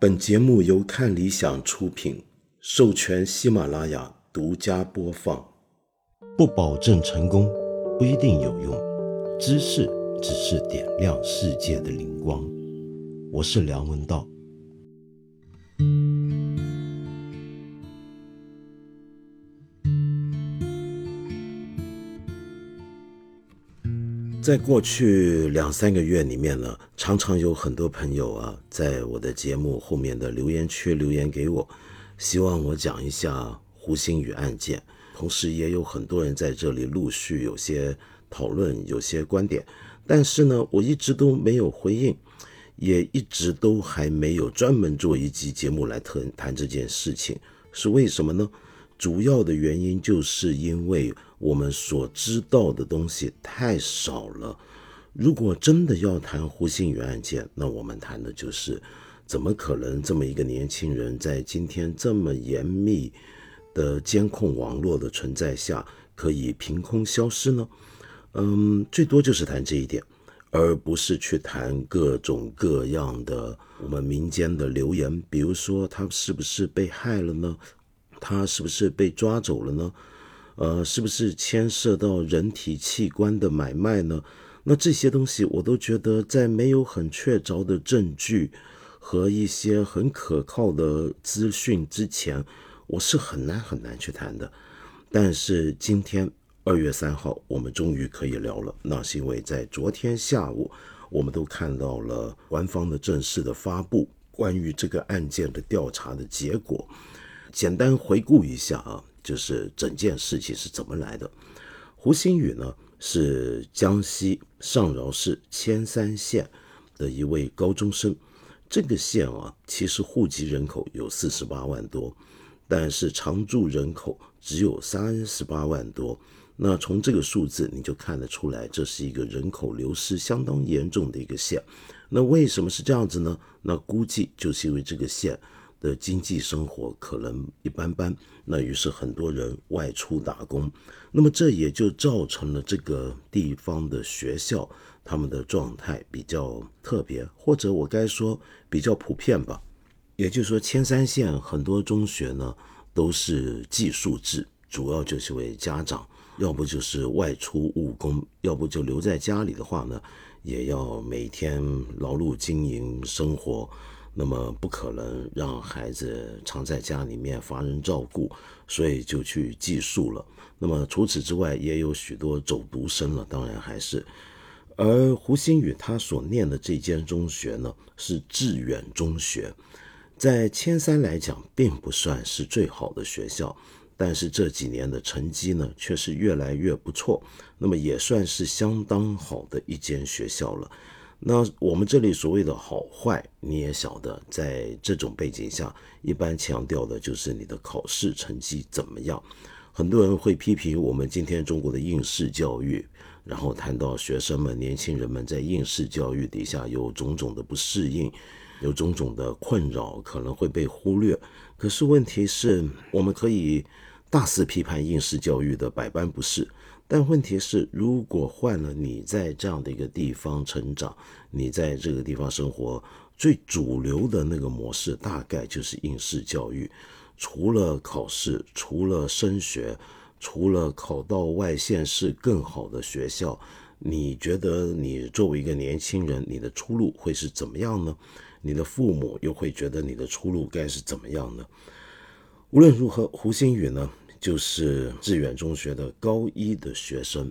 本节目由看理想出品，授权喜马拉雅独家播放。不保证成功，不一定有用。知识只是点亮世界的灵光。我是梁文道。在过去两三个月里面呢，常常有很多朋友啊，在我的节目后面的留言区留言给我，希望我讲一下胡鑫宇案件。同时，也有很多人在这里陆续有些讨论，有些观点。但是呢，我一直都没有回应，也一直都还没有专门做一集节目来谈谈这件事情，是为什么呢？主要的原因就是因为我们所知道的东西太少了。如果真的要谈胡鑫宇案件，那我们谈的就是，怎么可能这么一个年轻人在今天这么严密的监控网络的存在下，可以凭空消失呢？嗯，最多就是谈这一点，而不是去谈各种各样的我们民间的流言，比如说他是不是被害了呢？他是不是被抓走了呢？呃，是不是牵涉到人体器官的买卖呢？那这些东西我都觉得，在没有很确凿的证据和一些很可靠的资讯之前，我是很难很难去谈的。但是今天二月三号，我们终于可以聊了。那是因为在昨天下午，我们都看到了官方的正式的发布，关于这个案件的调查的结果。简单回顾一下啊，就是整件事情是怎么来的。胡鑫宇呢是江西上饶市铅山县的一位高中生。这个县啊，其实户籍人口有四十八万多，但是常住人口只有三十八万多。那从这个数字你就看得出来，这是一个人口流失相当严重的一个县。那为什么是这样子呢？那估计就是因为这个县。的经济生活可能一般般，那于是很多人外出打工，那么这也就造成了这个地方的学校他们的状态比较特别，或者我该说比较普遍吧。也就是说，千山县很多中学呢都是寄宿制，主要就是为家长要不就是外出务工，要不就留在家里的话呢，也要每天劳碌经营生活。那么不可能让孩子常在家里面乏人照顾，所以就去寄宿了。那么除此之外，也有许多走读生了，当然还是。而胡鑫宇他所念的这间中学呢，是致远中学，在千山来讲，并不算是最好的学校，但是这几年的成绩呢，却是越来越不错。那么也算是相当好的一间学校了。那我们这里所谓的好坏，你也晓得，在这种背景下，一般强调的就是你的考试成绩怎么样。很多人会批评我们今天中国的应试教育，然后谈到学生们、年轻人们在应试教育底下有种种的不适应，有种种的困扰，可能会被忽略。可是问题是，我们可以大肆批判应试教育的百般不是。但问题是，如果换了你在这样的一个地方成长，你在这个地方生活，最主流的那个模式大概就是应试教育。除了考试，除了升学，除了考到外县市更好的学校，你觉得你作为一个年轻人，你的出路会是怎么样呢？你的父母又会觉得你的出路该是怎么样呢？无论如何，胡鑫宇呢？就是致远中学的高一的学生，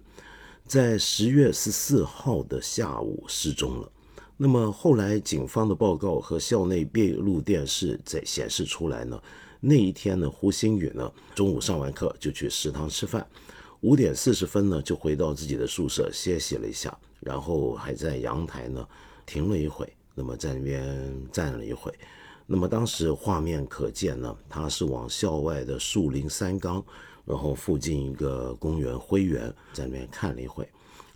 在十月十四号的下午失踪了。那么后来警方的报告和校内闭路电视在显示出来呢，那一天呢，胡鑫宇呢中午上完课就去食堂吃饭，五点四十分呢就回到自己的宿舍歇息了一下，然后还在阳台呢停了一会，那么在那边站了一会。那么当时画面可见呢，他是往校外的树林三岗，然后附近一个公园灰园，在那边看了一会，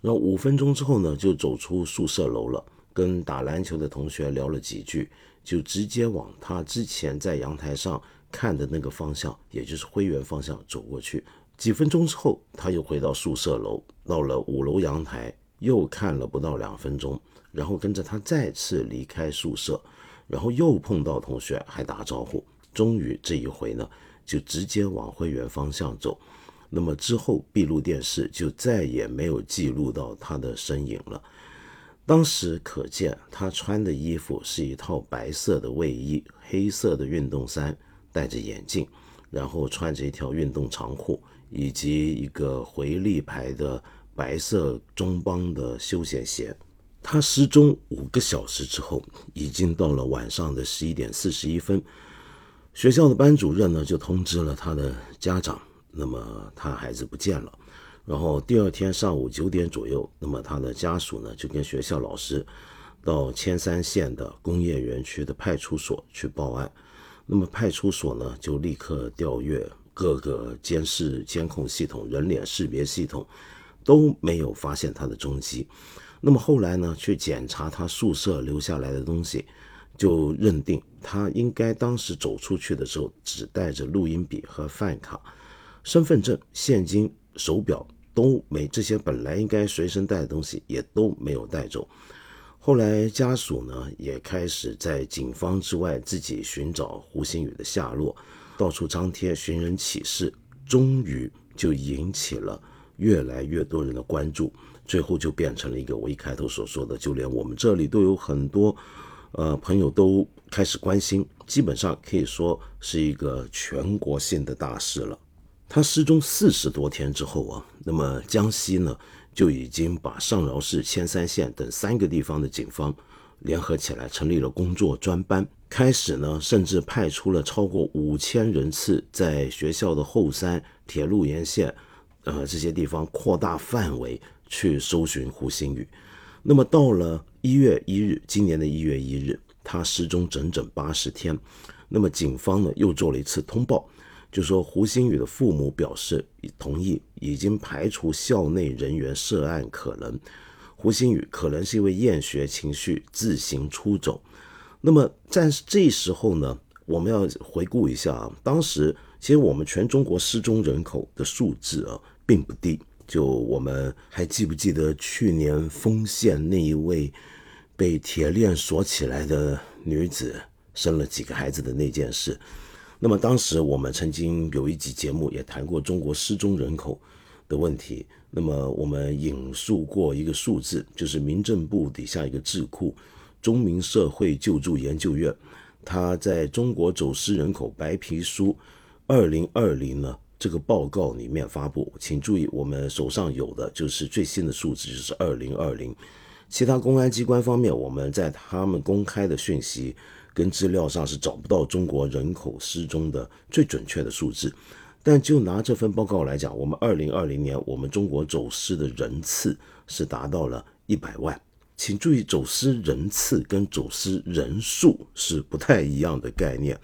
然后五分钟之后呢，就走出宿舍楼了，跟打篮球的同学聊了几句，就直接往他之前在阳台上看的那个方向，也就是灰园方向走过去。几分钟之后，他又回到宿舍楼，到了五楼阳台，又看了不到两分钟，然后跟着他再次离开宿舍。然后又碰到同学还打招呼，终于这一回呢就直接往会员方向走。那么之后闭路电视就再也没有记录到他的身影了。当时可见他穿的衣服是一套白色的卫衣、黑色的运动衫，戴着眼镜，然后穿着一条运动长裤，以及一个回力牌的白色中帮的休闲鞋。他失踪五个小时之后，已经到了晚上的十一点四十一分。学校的班主任呢就通知了他的家长，那么他孩子不见了。然后第二天上午九点左右，那么他的家属呢就跟学校老师到千山县的工业园区的派出所去报案。那么派出所呢就立刻调阅各个监视监控系统、人脸识别系统，都没有发现他的踪迹。那么后来呢去检查他宿舍留下来的东西，就认定他应该当时走出去的时候只带着录音笔和饭卡、身份证、现金。手表都没，这些本来应该随身带的东西也都没有带走。后来家属呢也开始在警方之外自己寻找胡鑫宇的下落，到处张贴寻人启事，终于就引起了越来越多人的关注，最后就变成了一个我一开头所说的，就连我们这里都有很多呃朋友都开始关心，基本上可以说是一个全国性的大事了。他失踪四十多天之后啊，那么江西呢就已经把上饶市、铅山县等三个地方的警方联合起来，成立了工作专班，开始呢甚至派出了超过五千人次，在学校的后山、铁路沿线，呃这些地方扩大范围去搜寻胡鑫宇。那么到了一月一日，今年的一月一日，他失踪整整八十天，那么警方呢又做了一次通报。就说胡鑫宇的父母表示同意，已经排除校内人员涉案可能。胡鑫宇可能是因为厌学情绪自行出走。那么在这时候呢，我们要回顾一下啊，当时其实我们全中国失踪人口的数字啊并不低。就我们还记不记得去年丰县那一位被铁链锁起来的女子生了几个孩子的那件事？那么当时我们曾经有一集节目也谈过中国失踪人口的问题。那么我们引述过一个数字，就是民政部底下一个智库——中民社会救助研究院，它在中国走失人口白皮书二零二零呢这个报告里面发布。请注意，我们手上有的就是最新的数字，就是二零二零。其他公安机关方面，我们在他们公开的讯息。跟资料上是找不到中国人口失踪的最准确的数字，但就拿这份报告来讲，我们二零二零年我们中国走失的人次是达到了一百万。请注意，走失人次跟走失人数是不太一样的概念。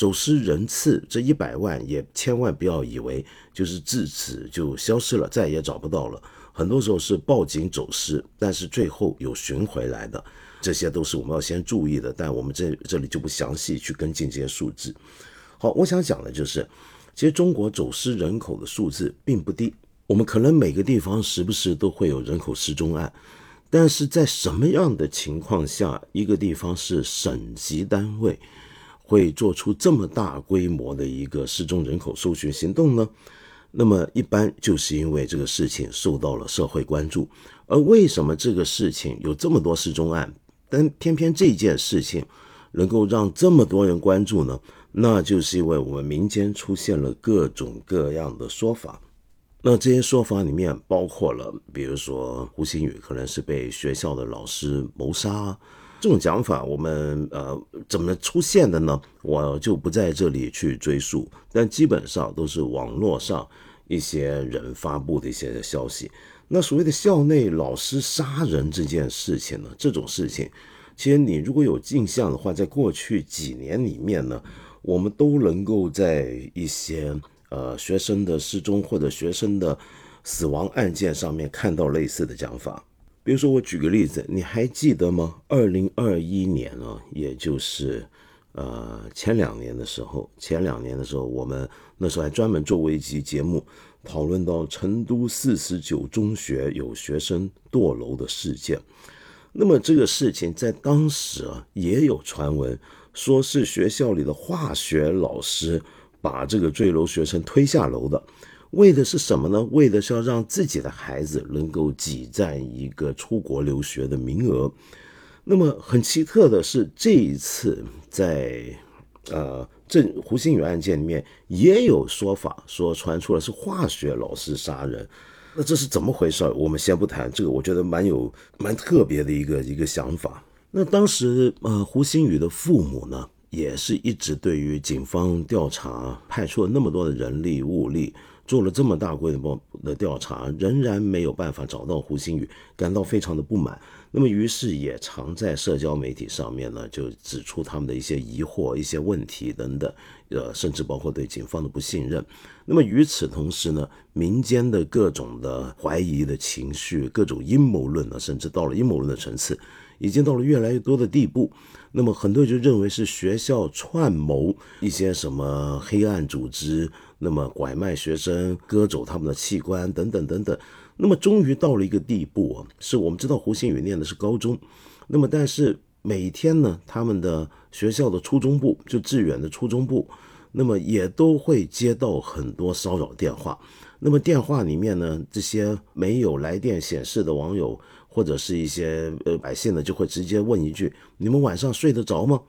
走失人次这一百万也千万不要以为就是自此就消失了，再也找不到了。很多时候是报警走失，但是最后有寻回来的。这些都是我们要先注意的，但我们这这里就不详细去跟进这些数字。好，我想讲的就是，其实中国走失人口的数字并不低。我们可能每个地方时不时都会有人口失踪案，但是在什么样的情况下，一个地方是省级单位会做出这么大规模的一个失踪人口搜寻行动呢？那么一般就是因为这个事情受到了社会关注。而为什么这个事情有这么多失踪案？但偏偏这件事情能够让这么多人关注呢？那就是因为我们民间出现了各种各样的说法。那这些说法里面包括了，比如说胡鑫宇可能是被学校的老师谋杀，这种讲法我们呃怎么出现的呢？我就不在这里去追溯，但基本上都是网络上一些人发布的一些消息。那所谓的校内老师杀人这件事情呢？这种事情，其实你如果有印象的话，在过去几年里面呢，我们都能够在一些呃学生的失踪或者学生的死亡案件上面看到类似的讲法。比如说，我举个例子，你还记得吗？二零二一年啊，也就是呃前两年的时候，前两年的时候，我们那时候还专门做过一集节目。讨论到成都四十九中学有学生堕楼的事件，那么这个事情在当时啊，也有传闻，说是学校里的化学老师把这个坠楼学生推下楼的，为的是什么呢？为的是要让自己的孩子能够挤占一个出国留学的名额。那么很奇特的是，这一次在呃这胡鑫宇案件里面也有说法，说传出了是化学老师杀人。那这是怎么回事？我们先不谈这个，我觉得蛮有蛮特别的一个一个想法。那当时呃，胡鑫宇的父母呢，也是一直对于警方调查派出了那么多的人力物力，做了这么大规模的调查，仍然没有办法找到胡鑫宇，感到非常的不满。那么于是也常在社交媒体上面呢，就指出他们的一些疑惑、一些问题等等，呃，甚至包括对警方的不信任。那么与此同时呢，民间的各种的怀疑的情绪、各种阴谋论呢，甚至到了阴谋论的层次，已经到了越来越多的地步。那么很多人就认为是学校串谋一些什么黑暗组织，那么拐卖学生、割走他们的器官等等等等。那么终于到了一个地步啊，是我们知道胡鑫宇念的是高中，那么但是每天呢，他们的学校的初中部就致远的初中部，那么也都会接到很多骚扰电话。那么电话里面呢，这些没有来电显示的网友或者是一些呃百姓呢，就会直接问一句：“你们晚上睡得着吗？”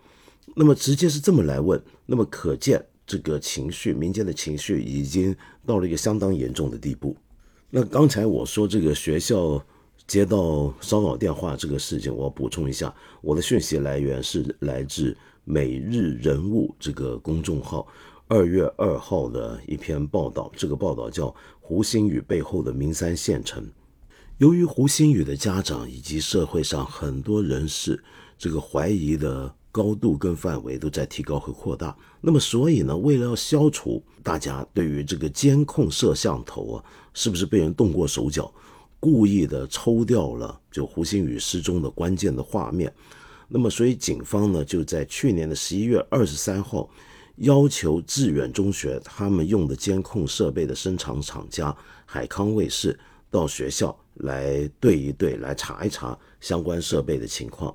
那么直接是这么来问，那么可见这个情绪，民间的情绪已经到了一个相当严重的地步。那刚才我说这个学校接到骚扰电话这个事情，我补充一下，我的讯息来源是来自每日人物这个公众号二月二号的一篇报道，这个报道叫《胡鑫宇背后的名山县城》。由于胡鑫宇的家长以及社会上很多人士这个怀疑的。高度跟范围都在提高和扩大，那么所以呢，为了要消除大家对于这个监控摄像头啊是不是被人动过手脚，故意的抽掉了就胡鑫宇失踪的关键的画面，那么所以警方呢就在去年的十一月二十三号，要求致远中学他们用的监控设备的生产厂家海康卫视到学校来对一对，来查一查相关设备的情况。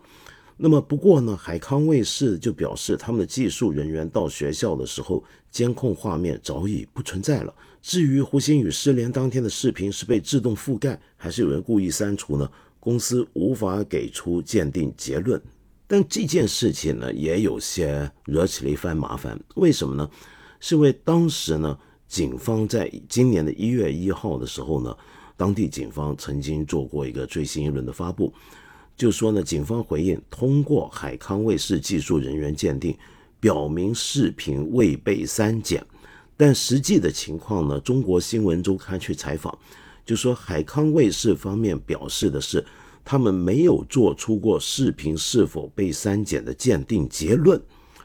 那么不过呢，海康卫视就表示，他们的技术人员到学校的时候，监控画面早已不存在了。至于胡鑫宇失联当天的视频是被自动覆盖，还是有人故意删除呢？公司无法给出鉴定结论。但这件事情呢，也有些惹起了一番麻烦。为什么呢？是因为当时呢，警方在今年的一月一号的时候呢，当地警方曾经做过一个最新一轮的发布。就说呢，警方回应通过海康卫视技术人员鉴定，表明视频未被删减，但实际的情况呢，中国新闻周刊去采访，就说海康卫视方面表示的是，他们没有做出过视频是否被删减的鉴定结论，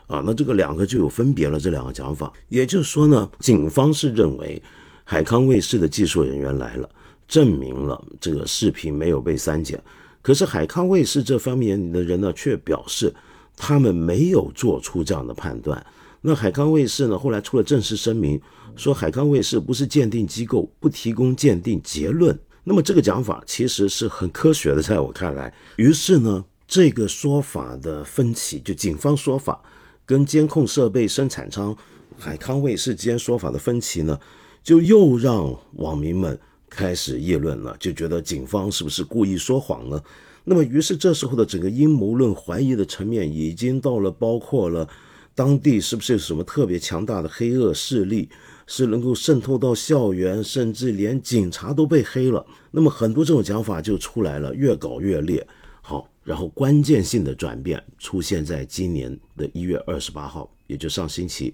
啊，那这个两个就有分别了，这两个讲法，也就是说呢，警方是认为海康卫视的技术人员来了，证明了这个视频没有被删减。可是海康卫视这方面的人呢，却表示他们没有做出这样的判断。那海康卫视呢，后来出了正式声明，说海康卫视不是鉴定机构，不提供鉴定结论。那么这个讲法其实是很科学的，在我看来。于是呢，这个说法的分歧，就警方说法跟监控设备生产商海康卫视之间说法的分歧呢，就又让网民们。开始议论了，就觉得警方是不是故意说谎呢？那么，于是这时候的整个阴谋论怀疑的层面，已经到了包括了当地是不是有什么特别强大的黑恶势力，是能够渗透到校园，甚至连警察都被黑了。那么，很多这种讲法就出来了，越搞越烈。好，然后关键性的转变出现在今年的一月二十八号，也就上星期。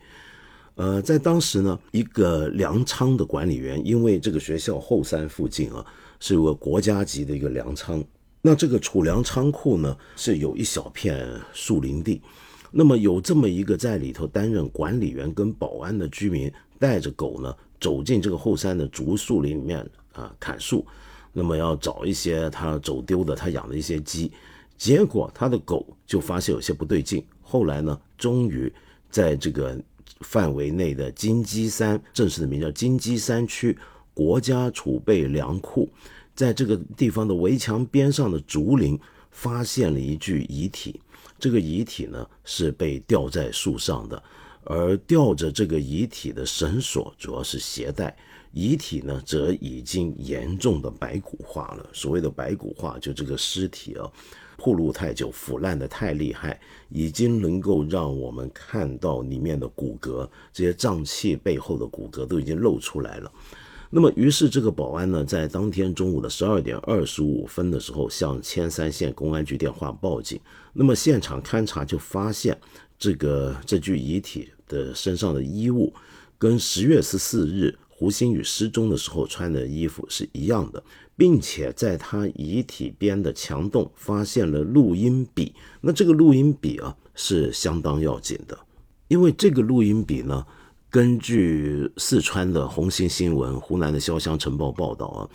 呃，在当时呢，一个粮仓的管理员，因为这个学校后山附近啊，是有个国家级的一个粮仓，那这个储粮仓库呢，是有一小片树林地，那么有这么一个在里头担任管理员跟保安的居民，带着狗呢，走进这个后山的竹树林里面啊，砍树，那么要找一些他走丢的他养的一些鸡，结果他的狗就发现有些不对劲，后来呢，终于在这个。范围内的金鸡山，正式的名叫金鸡山区国家储备粮库，在这个地方的围墙边上的竹林，发现了一具遗体。这个遗体呢是被吊在树上的，而吊着这个遗体的绳索主要是鞋带。遗体呢则已经严重的白骨化了。所谓的白骨化，就这个尸体啊，暴露太久，腐烂的太厉害，已经能够让我们看到里面的骨骼，这些脏器背后的骨骼都已经露出来了。那么，于是这个保安呢，在当天中午的十二点二十五分的时候，向千山县公安局电话报警。那么现场勘查就发现，这个这具遗体的身上的衣物，跟十月十四日胡鑫宇失踪的时候穿的衣服是一样的，并且在他遗体边的墙洞发现了录音笔。那这个录音笔啊，是相当要紧的，因为这个录音笔呢。根据四川的红星新闻、湖南的潇湘晨报报道啊，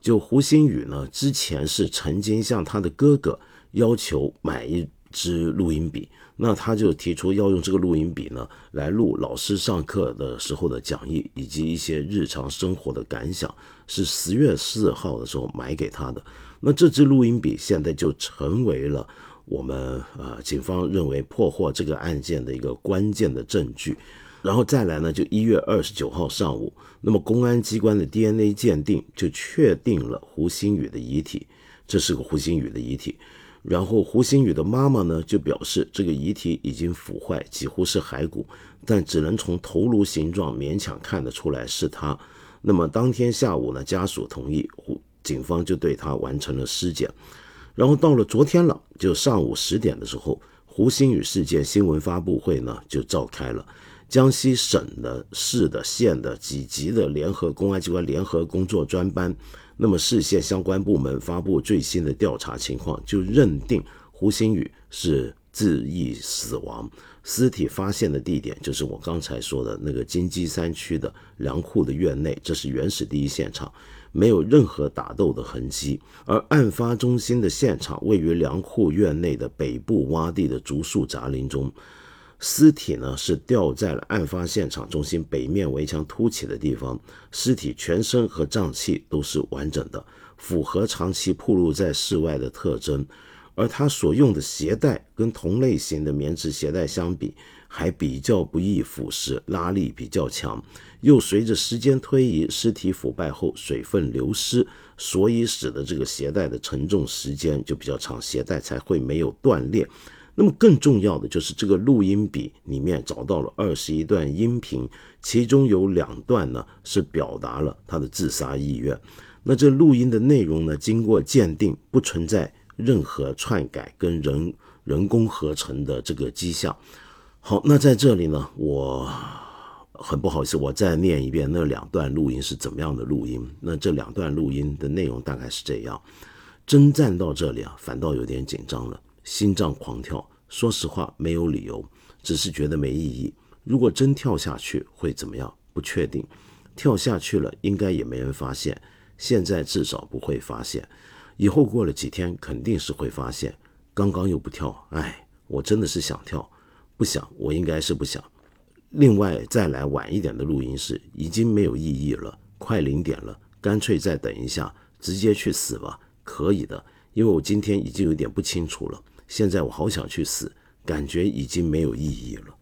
就胡鑫宇呢，之前是曾经向他的哥哥要求买一支录音笔，那他就提出要用这个录音笔呢来录老师上课的时候的讲义以及一些日常生活的感想，是十月四号的时候买给他的。那这支录音笔现在就成为了我们呃警方认为破获这个案件的一个关键的证据。然后再来呢，就一月二十九号上午，那么公安机关的 DNA 鉴定就确定了胡鑫宇的遗体，这是个胡鑫宇的遗体。然后胡鑫宇的妈妈呢就表示，这个遗体已经腐坏，几乎是骸骨，但只能从头颅形状勉强看得出来是他。那么当天下午呢，家属同意，胡警方就对他完成了尸检。然后到了昨天了，就上午十点的时候，胡鑫宇事件新闻发布会呢就召开了。江西省的、市的、县的几级的联合公安机关联合工作专班，那么市县相关部门发布最新的调查情况，就认定胡鑫宇是自缢死亡，尸体发现的地点就是我刚才说的那个金鸡山区的粮库的院内，这是原始第一现场，没有任何打斗的痕迹，而案发中心的现场位于粮库院内的北部洼地的竹树杂林中。尸体呢是吊在了案发现场中心北面围墙凸起的地方，尸体全身和脏器都是完整的，符合长期暴露在室外的特征。而他所用的鞋带跟同类型的棉质鞋带相比，还比较不易腐蚀，拉力比较强。又随着时间推移，尸体腐败后水分流失，所以使得这个鞋带的承重时间就比较长，鞋带才会没有断裂。那么更重要的就是这个录音笔里面找到了二十一段音频，其中有两段呢是表达了他的自杀意愿。那这录音的内容呢，经过鉴定不存在任何篡改跟人人工合成的这个迹象。好，那在这里呢，我很不好意思，我再念一遍那两段录音是怎么样的录音。那这两段录音的内容大概是这样：征战到这里啊，反倒有点紧张了。心脏狂跳，说实话没有理由，只是觉得没意义。如果真跳下去会怎么样？不确定。跳下去了应该也没人发现，现在至少不会发现。以后过了几天肯定是会发现。刚刚又不跳，哎，我真的是想跳，不想，我应该是不想。另外再来晚一点的录音室已经没有意义了，快零点了，干脆再等一下，直接去死吧，可以的。因为我今天已经有点不清楚了，现在我好想去死，感觉已经没有意义了。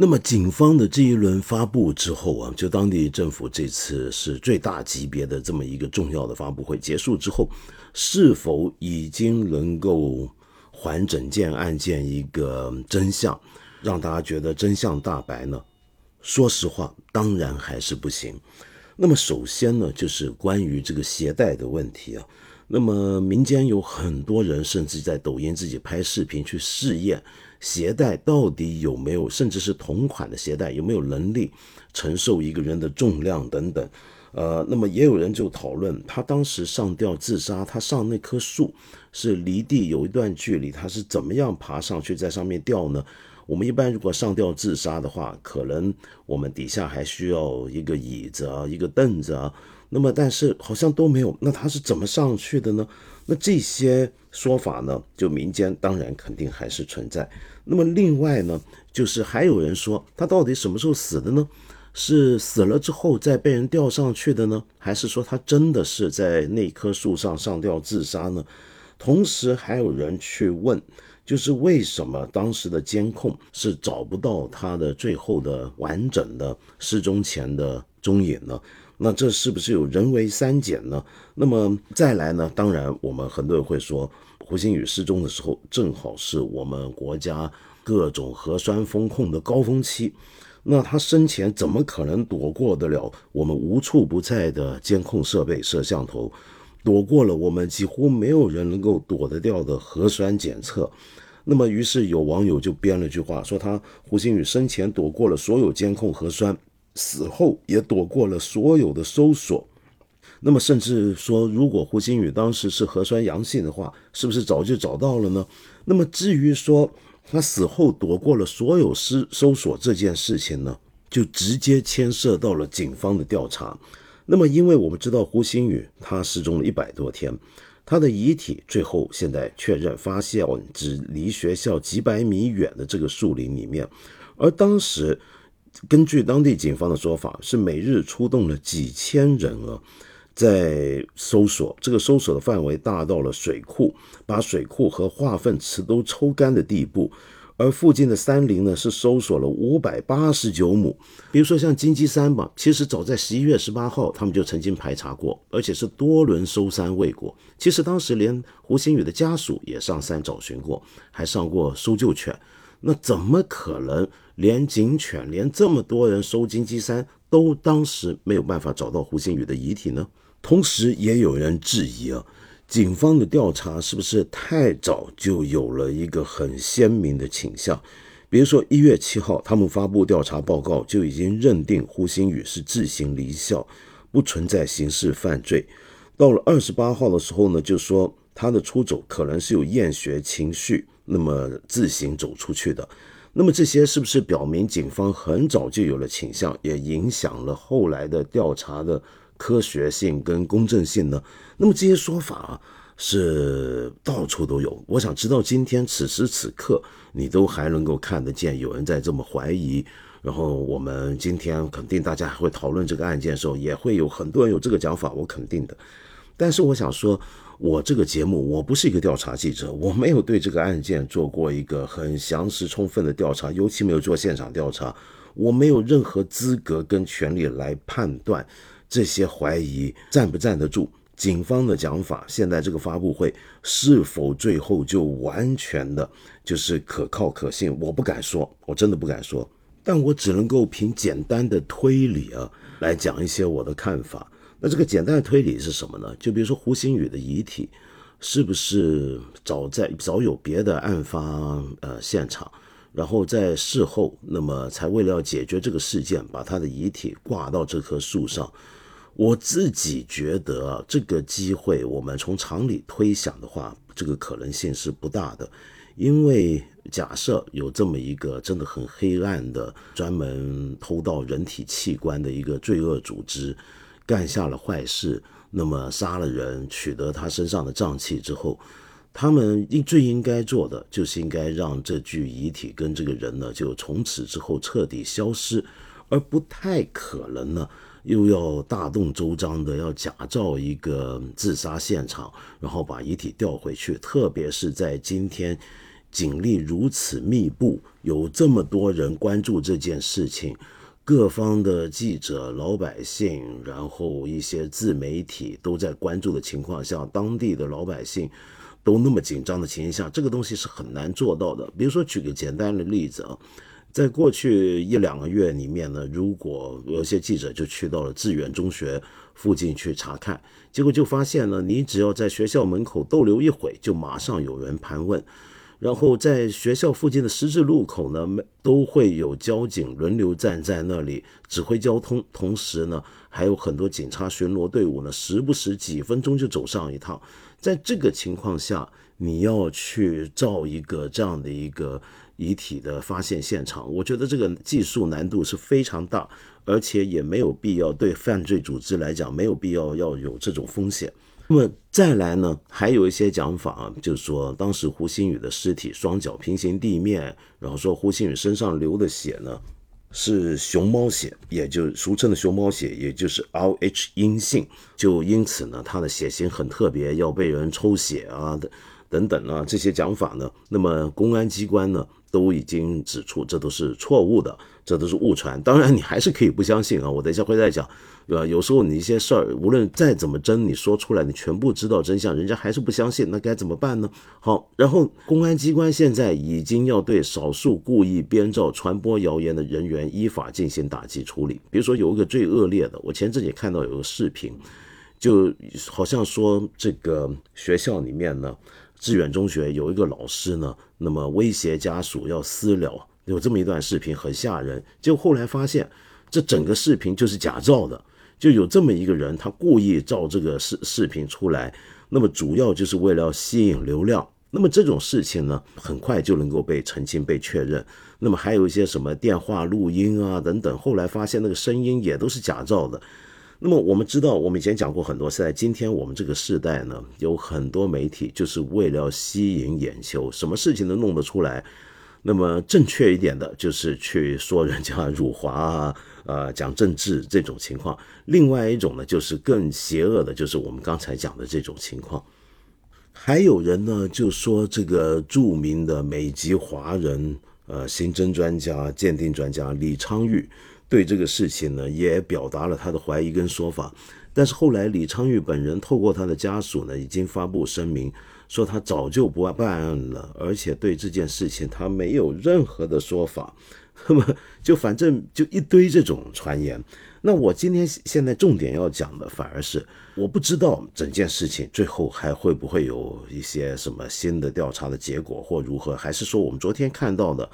那么警方的这一轮发布之后啊，就当地政府这次是最大级别的这么一个重要的发布会结束之后，是否已经能够还整件案件一个真相，让大家觉得真相大白呢？说实话，当然还是不行。那么首先呢，就是关于这个携带的问题啊。那么民间有很多人甚至在抖音自己拍视频去试验鞋带到底有没有，甚至是同款的鞋带有没有能力承受一个人的重量等等。呃，那么也有人就讨论，他当时上吊自杀，他上那棵树是离地有一段距离，他是怎么样爬上去在上面吊呢？我们一般如果上吊自杀的话，可能我们底下还需要一个椅子啊，一个凳子啊。那么，但是好像都没有。那他是怎么上去的呢？那这些说法呢？就民间当然肯定还是存在。那么另外呢，就是还有人说他到底什么时候死的呢？是死了之后再被人吊上去的呢？还是说他真的是在那棵树上上吊自杀呢？同时还有人去问，就是为什么当时的监控是找不到他的最后的完整的失踪前的踪影呢？那这是不是有人为删减呢？那么再来呢？当然，我们很多人会说，胡鑫宇失踪的时候，正好是我们国家各种核酸风控的高峰期。那他生前怎么可能躲过得了我们无处不在的监控设备、摄像头，躲过了我们几乎没有人能够躲得掉的核酸检测？那么，于是有网友就编了句话，说他胡鑫宇生前躲过了所有监控核酸。死后也躲过了所有的搜索，那么甚至说，如果胡鑫宇当时是核酸阳性的话，是不是早就找到了呢？那么至于说他死后躲过了所有搜搜索这件事情呢，就直接牵涉到了警方的调查。那么因为我们知道胡鑫宇他失踪了一百多天，他的遗体最后现在确认发现只离学校几百米远的这个树林里面，而当时。根据当地警方的说法，是每日出动了几千人啊，在搜索。这个搜索的范围大到了水库，把水库和化粪池都抽干的地步。而附近的山林呢，是搜索了五百八十九亩。比如说像金鸡山吧，其实早在十一月十八号，他们就曾经排查过，而且是多轮搜山未果。其实当时连胡鑫宇的家属也上山找寻过，还上过搜救犬。那怎么可能？连警犬，连这么多人搜金鸡山，都当时没有办法找到胡鑫宇的遗体呢？同时，也有人质疑啊，警方的调查是不是太早就有了一个很鲜明的倾向？比如说，一月七号，他们发布调查报告，就已经认定胡鑫宇是自行离校，不存在刑事犯罪。到了二十八号的时候呢，就说他的出走可能是有厌学情绪，那么自行走出去的。那么这些是不是表明警方很早就有了倾向，也影响了后来的调查的科学性跟公正性呢？那么这些说法是到处都有。我想知道今天此时此刻你都还能够看得见有人在这么怀疑，然后我们今天肯定大家还会讨论这个案件的时候，也会有很多人有这个讲法，我肯定的。但是我想说。我这个节目，我不是一个调查记者，我没有对这个案件做过一个很详实、充分的调查，尤其没有做现场调查，我没有任何资格跟权利来判断这些怀疑站不站得住。警方的讲法，现在这个发布会是否最后就完全的就是可靠可信，我不敢说，我真的不敢说，但我只能够凭简单的推理啊来讲一些我的看法。那这个简单的推理是什么呢？就比如说胡鑫宇的遗体，是不是早在早有别的案发呃现场，然后在事后，那么才为了要解决这个事件，把他的遗体挂到这棵树上？我自己觉得这个机会，我们从常理推想的话，这个可能性是不大的，因为假设有这么一个真的很黑暗的、专门偷盗人体器官的一个罪恶组织。干下了坏事，那么杀了人，取得他身上的脏器之后，他们应最应该做的就是应该让这具遗体跟这个人呢，就从此之后彻底消失，而不太可能呢，又要大动周章的要假造一个自杀现场，然后把遗体调回去，特别是在今天警力如此密布，有这么多人关注这件事情。各方的记者、老百姓，然后一些自媒体都在关注的情况下，当地的老百姓都那么紧张的情况下，这个东西是很难做到的。比如说，举个简单的例子啊，在过去一两个月里面呢，如果有些记者就去到了致远中学附近去查看，结果就发现呢，你只要在学校门口逗留一会，就马上有人盘问。然后在学校附近的十字路口呢，都会有交警轮流站在那里指挥交通，同时呢，还有很多警察巡逻队伍呢，时不时几分钟就走上一趟。在这个情况下，你要去造一个这样的一个遗体的发现现场，我觉得这个技术难度是非常大，而且也没有必要对犯罪组织来讲，没有必要要有这种风险。那么再来呢，还有一些讲法，就是说当时胡鑫宇的尸体双脚平行地面，然后说胡鑫宇身上流的血呢，是熊猫血，也就俗称的熊猫血，也就是 Rh 阴性，就因此呢，他的血型很特别，要被人抽血啊等等啊这些讲法呢，那么公安机关呢都已经指出这都是错误的，这都是误传。当然你还是可以不相信啊，我等一下会再讲。对吧？有时候你一些事儿，无论再怎么真，你说出来，你全部知道真相，人家还是不相信，那该怎么办呢？好，然后公安机关现在已经要对少数故意编造、传播谣言的人员依法进行打击处理。比如说有一个最恶劣的，我前阵也看到有个视频，就好像说这个学校里面呢，致远中学有一个老师呢，那么威胁家属要私了，有这么一段视频很吓人。结果后来发现，这整个视频就是假造的。就有这么一个人，他故意照这个视视频出来，那么主要就是为了吸引流量。那么这种事情呢，很快就能够被澄清、被确认。那么还有一些什么电话录音啊等等，后来发现那个声音也都是假造的。那么我们知道，我们以前讲过很多次，在今天我们这个时代呢，有很多媒体就是为了吸引眼球，什么事情都弄得出来。那么正确一点的就是去说人家辱华啊。呃，讲政治这种情况，另外一种呢，就是更邪恶的，就是我们刚才讲的这种情况。还有人呢，就说这个著名的美籍华人，呃，刑侦专家、鉴定专家李昌钰，对这个事情呢，也表达了他的怀疑跟说法。但是后来李昌钰本人透过他的家属呢，已经发布声明，说他早就不办案了，而且对这件事情他没有任何的说法。那么就反正就一堆这种传言，那我今天现在重点要讲的反而是我不知道整件事情最后还会不会有一些什么新的调查的结果或如何，还是说我们昨天看到的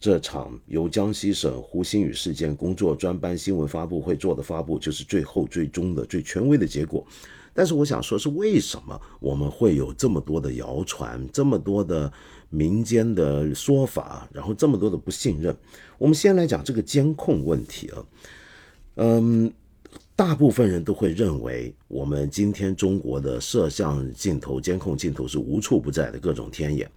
这场由江西省胡鑫宇事件工作专班新闻发布会做的发布就是最后最终的最权威的结果。但是我想说，是为什么我们会有这么多的谣传，这么多的？民间的说法，然后这么多的不信任，我们先来讲这个监控问题啊。嗯，大部分人都会认为，我们今天中国的摄像镜头、监控镜头是无处不在的，各种天眼，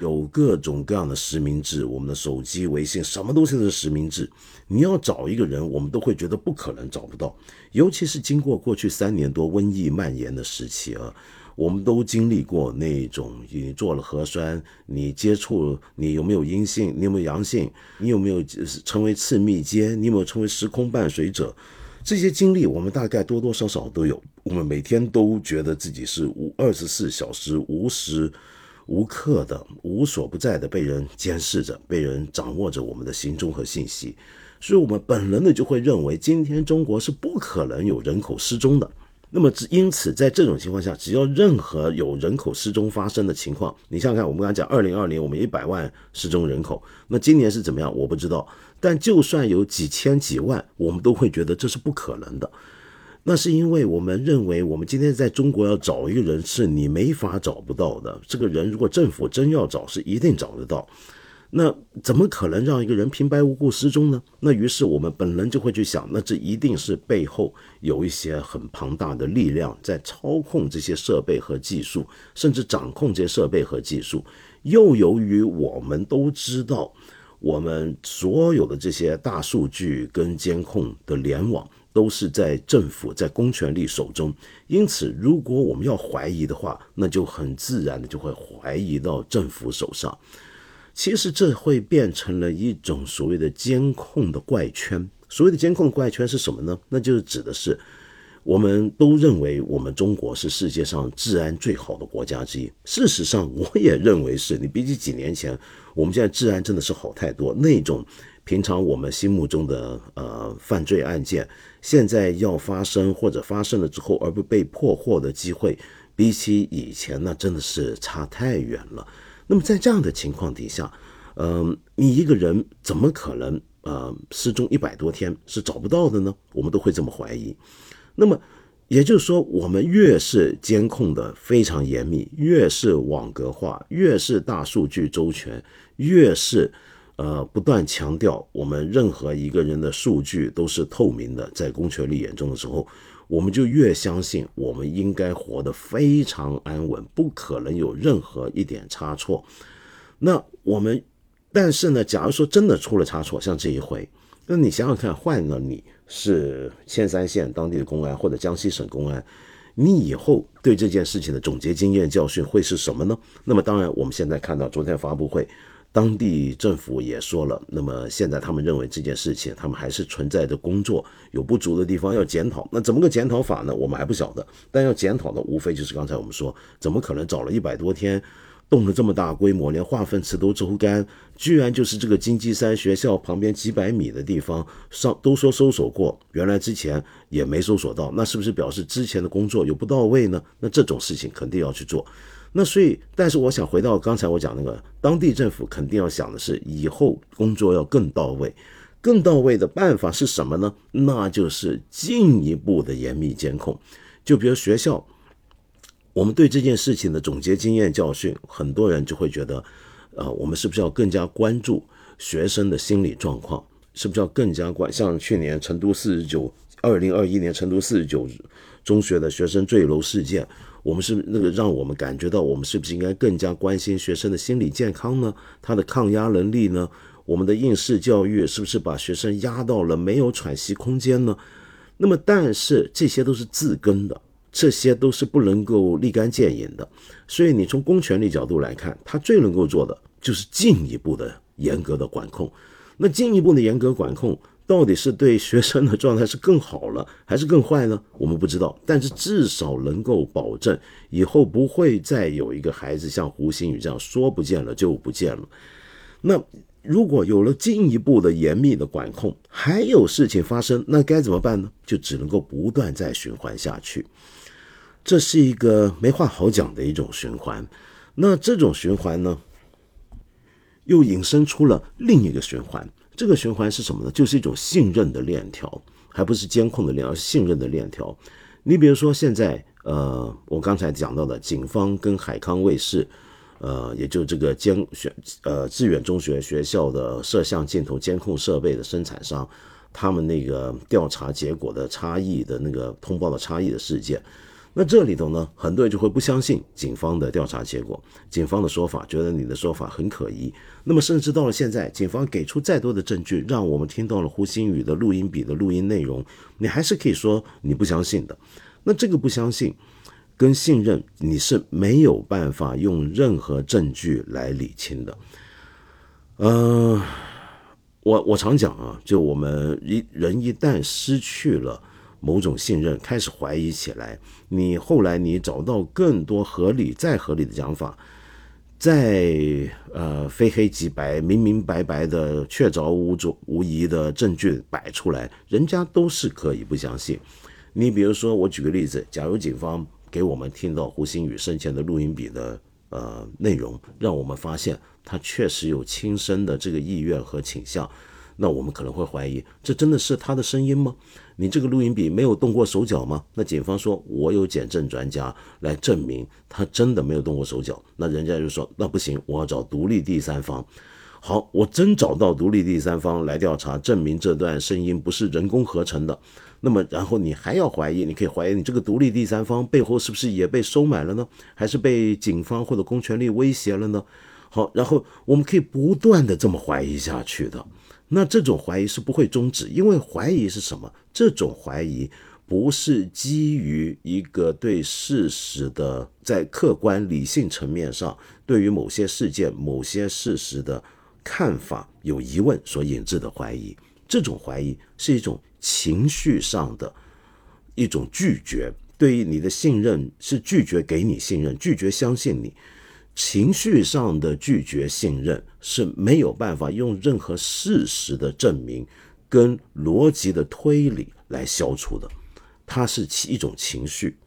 有各种各样的实名制，我们的手机、微信，什么东西都是实名制。你要找一个人，我们都会觉得不可能找不到，尤其是经过过去三年多瘟疫蔓延的时期啊。我们都经历过那种，你做了核酸，你接触，你有没有阴性，你有没有阳性，你有没有成为次密接，你有没有成为时空伴随者，这些经历我们大概多多少少都有。我们每天都觉得自己是无二十四小时无时无刻的无所不在的被人监视着，被人掌握着我们的行踪和信息，所以我们本能的就会认为，今天中国是不可能有人口失踪的。那么，只因此，在这种情况下，只要任何有人口失踪发生的情况，你想想看，我们刚才讲，二零二零我们一百万失踪人口，那今年是怎么样？我不知道。但就算有几千几万，我们都会觉得这是不可能的。那是因为我们认为，我们今天在中国要找一个人，是你没法找不到的。这个人如果政府真要找，是一定找得到。那怎么可能让一个人平白无故失踪呢？那于是我们本能就会去想，那这一定是背后有一些很庞大的力量在操控这些设备和技术，甚至掌控这些设备和技术。又由于我们都知道，我们所有的这些大数据跟监控的联网都是在政府在公权力手中，因此如果我们要怀疑的话，那就很自然的就会怀疑到政府手上。其实这会变成了一种所谓的监控的怪圈。所谓的监控怪圈是什么呢？那就是指的是，我们都认为我们中国是世界上治安最好的国家之一。事实上，我也认为是你比起几年前，我们现在治安真的是好太多。那种平常我们心目中的呃犯罪案件，现在要发生或者发生了之后而不被破获的机会，比起以前那真的是差太远了。那么在这样的情况底下，嗯，你一个人怎么可能呃失踪一百多天是找不到的呢？我们都会这么怀疑。那么也就是说，我们越是监控的非常严密，越是网格化，越是大数据周全，越是呃不断强调我们任何一个人的数据都是透明的，在公权力眼中的时候。我们就越相信，我们应该活得非常安稳，不可能有任何一点差错。那我们，但是呢，假如说真的出了差错，像这一回，那你想想看，换了你是千山县当地的公安或者江西省公安，你以后对这件事情的总结经验教训会是什么呢？那么当然，我们现在看到昨天发布会。当地政府也说了，那么现在他们认为这件事情，他们还是存在着工作有不足的地方要检讨。那怎么个检讨法呢？我们还不晓得。但要检讨的，无非就是刚才我们说，怎么可能找了一百多天，动了这么大规模，连化粪池都抽干，居然就是这个金鸡山学校旁边几百米的地方上都说搜索过，原来之前也没搜索到，那是不是表示之前的工作有不到位呢？那这种事情肯定要去做。那所以，但是我想回到刚才我讲那个，当地政府肯定要想的是，以后工作要更到位，更到位的办法是什么呢？那就是进一步的严密监控。就比如学校，我们对这件事情的总结经验教训，很多人就会觉得，呃，我们是不是要更加关注学生的心理状况？是不是要更加关？像去年成都四十九，二零二一年成都四十九中学的学生坠楼事件。我们是那个让我们感觉到，我们是不是应该更加关心学生的心理健康呢？他的抗压能力呢？我们的应试教育是不是把学生压到了没有喘息空间呢？那么，但是这些都是自根的，这些都是不能够立竿见影的。所以，你从公权力角度来看，他最能够做的就是进一步的严格的管控。那进一步的严格管控。到底是对学生的状态是更好了，还是更坏呢？我们不知道，但是至少能够保证以后不会再有一个孩子像胡鑫宇这样说不见了就不见了。那如果有了进一步的严密的管控，还有事情发生，那该怎么办呢？就只能够不断再循环下去。这是一个没话好讲的一种循环。那这种循环呢，又引申出了另一个循环。这个循环是什么呢？就是一种信任的链条，还不是监控的链，而是信任的链条。你比如说，现在呃，我刚才讲到的，警方跟海康卫视，呃，也就这个监选呃致远中学学校的摄像镜头监控设备的生产商，他们那个调查结果的差异的那个通报的差异的事件。那这里头呢，很多人就会不相信警方的调查结果，警方的说法，觉得你的说法很可疑。那么，甚至到了现在，警方给出再多的证据，让我们听到了胡鑫宇的录音笔的录音内容，你还是可以说你不相信的。那这个不相信跟信任，你是没有办法用任何证据来理清的。呃，我我常讲啊，就我们一人一旦失去了。某种信任开始怀疑起来，你后来你找到更多合理、再合理的讲法，再呃非黑即白、明明白白的、确凿无足无疑的证据摆出来，人家都是可以不相信。你比如说，我举个例子，假如警方给我们听到胡鑫宇生前的录音笔的呃内容，让我们发现他确实有轻生的这个意愿和倾向。那我们可能会怀疑，这真的是他的声音吗？你这个录音笔没有动过手脚吗？那警方说，我有检证专家来证明他真的没有动过手脚。那人家就说，那不行，我要找独立第三方。好，我真找到独立第三方来调查，证明这段声音不是人工合成的。那么，然后你还要怀疑，你可以怀疑你这个独立第三方背后是不是也被收买了呢？还是被警方或者公权力威胁了呢？好，然后我们可以不断的这么怀疑下去的。那这种怀疑是不会终止，因为怀疑是什么？这种怀疑不是基于一个对事实的在客观理性层面上对于某些事件、某些事实的看法有疑问所引致的怀疑。这种怀疑是一种情绪上的一种拒绝，对于你的信任是拒绝给你信任，拒绝相信你。情绪上的拒绝信任是没有办法用任何事实的证明跟逻辑的推理来消除的，它是一种情绪。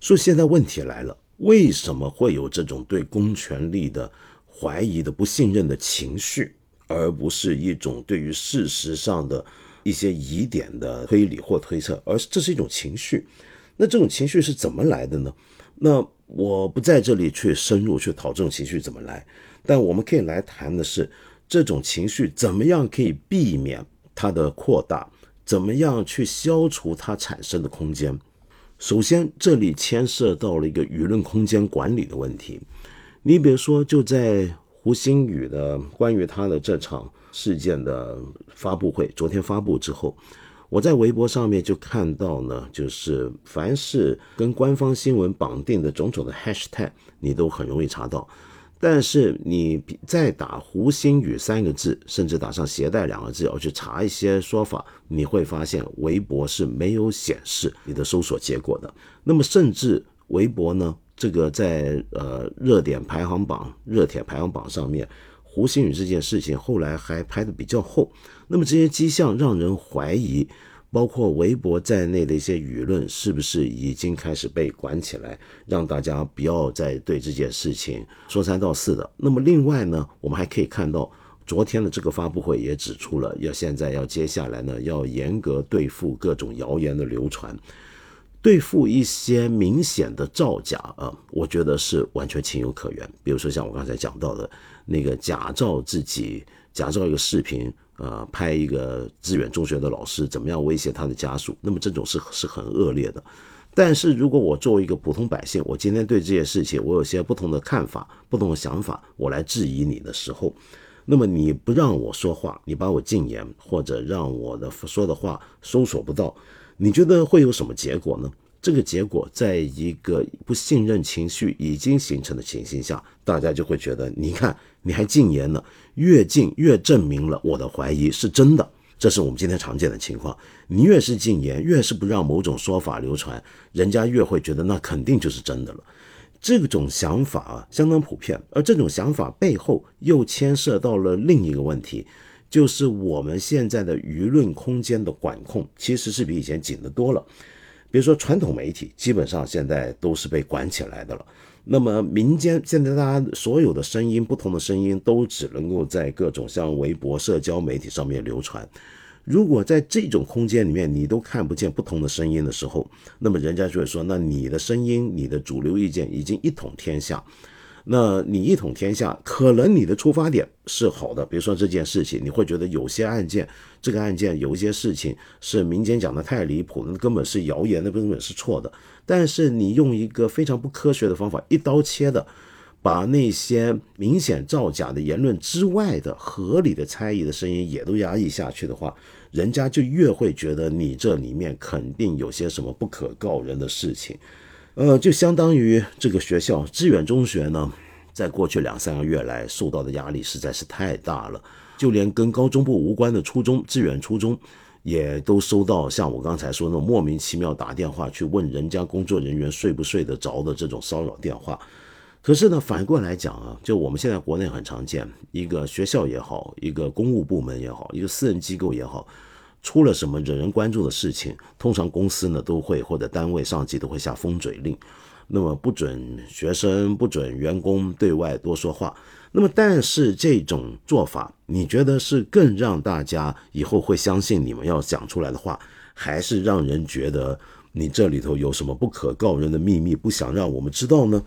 所以现在问题来了，为什么会有这种对公权力的怀疑的不信任的情绪，而不是一种对于事实上的一些疑点的推理或推测，而这是一种情绪？那这种情绪是怎么来的呢？那？我不在这里去深入去讨这种情绪怎么来，但我们可以来谈的是这种情绪怎么样可以避免它的扩大，怎么样去消除它产生的空间。首先，这里牵涉到了一个舆论空间管理的问题。你比如说，就在胡鑫宇的关于他的这场事件的发布会，昨天发布之后，我在微博上面就看到呢，就是凡是跟官方新闻绑定的种种的 hashtag，你都很容易查到。但是你再打“胡鑫宇”三个字，甚至打上“携带”两个字，要去查一些说法，你会发现微博是没有显示你的搜索结果的。那么，甚至微博呢，这个在呃热点排行榜、热帖排行榜上面，胡鑫宇这件事情后来还排的比较后。那么这些迹象让人怀疑。包括微博在内的一些舆论，是不是已经开始被管起来，让大家不要再对这件事情说三道四的？那么另外呢，我们还可以看到，昨天的这个发布会也指出了，要现在要接下来呢，要严格对付各种谣言的流传，对付一些明显的造假啊，我觉得是完全情有可原。比如说像我刚才讲到的那个假造自己，假造一个视频。呃，拍一个志远中学的老师怎么样威胁他的家属？那么这种是是很恶劣的。但是如果我作为一个普通百姓，我今天对这件事情我有些不同的看法、不同的想法，我来质疑你的时候，那么你不让我说话，你把我禁言，或者让我的说的话搜索不到，你觉得会有什么结果呢？这个结果，在一个不信任情绪已经形成的情形下，大家就会觉得，你看你还禁言了，越禁越证明了我的怀疑是真的。这是我们今天常见的情况。你越是禁言，越是不让某种说法流传，人家越会觉得那肯定就是真的了。这种想法，相当普遍。而这种想法背后又牵涉到了另一个问题，就是我们现在的舆论空间的管控其实是比以前紧得多了。比如说，传统媒体基本上现在都是被管起来的了。那么，民间现在大家所有的声音、不同的声音，都只能够在各种像微博、社交媒体上面流传。如果在这种空间里面，你都看不见不同的声音的时候，那么人家就会说：那你的声音、你的主流意见已经一统天下。那你一统天下，可能你的出发点是好的，比如说这件事情，你会觉得有些案件，这个案件有一些事情是民间讲的太离谱，那根本是谣言，那根本是错的。但是你用一个非常不科学的方法，一刀切的把那些明显造假的言论之外的合理的猜疑的声音也都压抑下去的话，人家就越会觉得你这里面肯定有些什么不可告人的事情。呃，就相当于这个学校志远中学呢，在过去两三个月来受到的压力实在是太大了，就连跟高中部无关的初中志远初中，也都收到像我刚才说那种莫名其妙打电话去问人家工作人员睡不睡得着的这种骚扰电话。可是呢，反过来讲啊，就我们现在国内很常见，一个学校也好，一个公务部门也好，一个私人机构也好。出了什么惹人关注的事情，通常公司呢都会或者单位上级都会下封嘴令，那么不准学生、不准员工对外多说话。那么，但是这种做法，你觉得是更让大家以后会相信你们要讲出来的话，还是让人觉得你这里头有什么不可告人的秘密，不想让我们知道呢？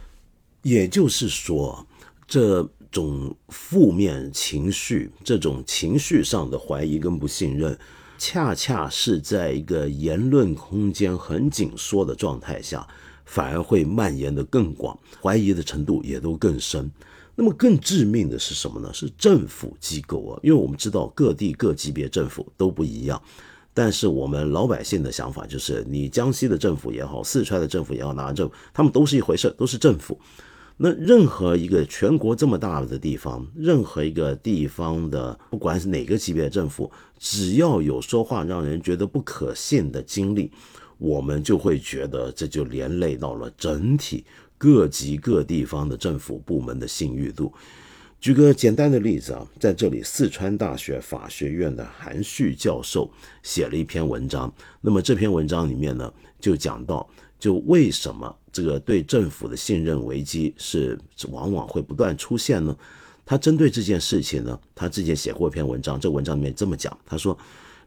也就是说，这种负面情绪、这种情绪上的怀疑跟不信任。恰恰是在一个言论空间很紧缩的状态下，反而会蔓延的更广，怀疑的程度也都更深。那么更致命的是什么呢？是政府机构啊，因为我们知道各地各级别政府都不一样，但是我们老百姓的想法就是，你江西的政府也好，四川的政府也好，哪政他们都是一回事，都是政府。那任何一个全国这么大的地方，任何一个地方的，不管是哪个级别的政府，只要有说话让人觉得不可信的经历，我们就会觉得这就连累到了整体各级各地方的政府部门的信誉度。举个简单的例子啊，在这里，四川大学法学院的韩旭教授写了一篇文章，那么这篇文章里面呢，就讲到。就为什么这个对政府的信任危机是往往会不断出现呢？他针对这件事情呢，他之前写过一篇文章，这文章里面这么讲，他说，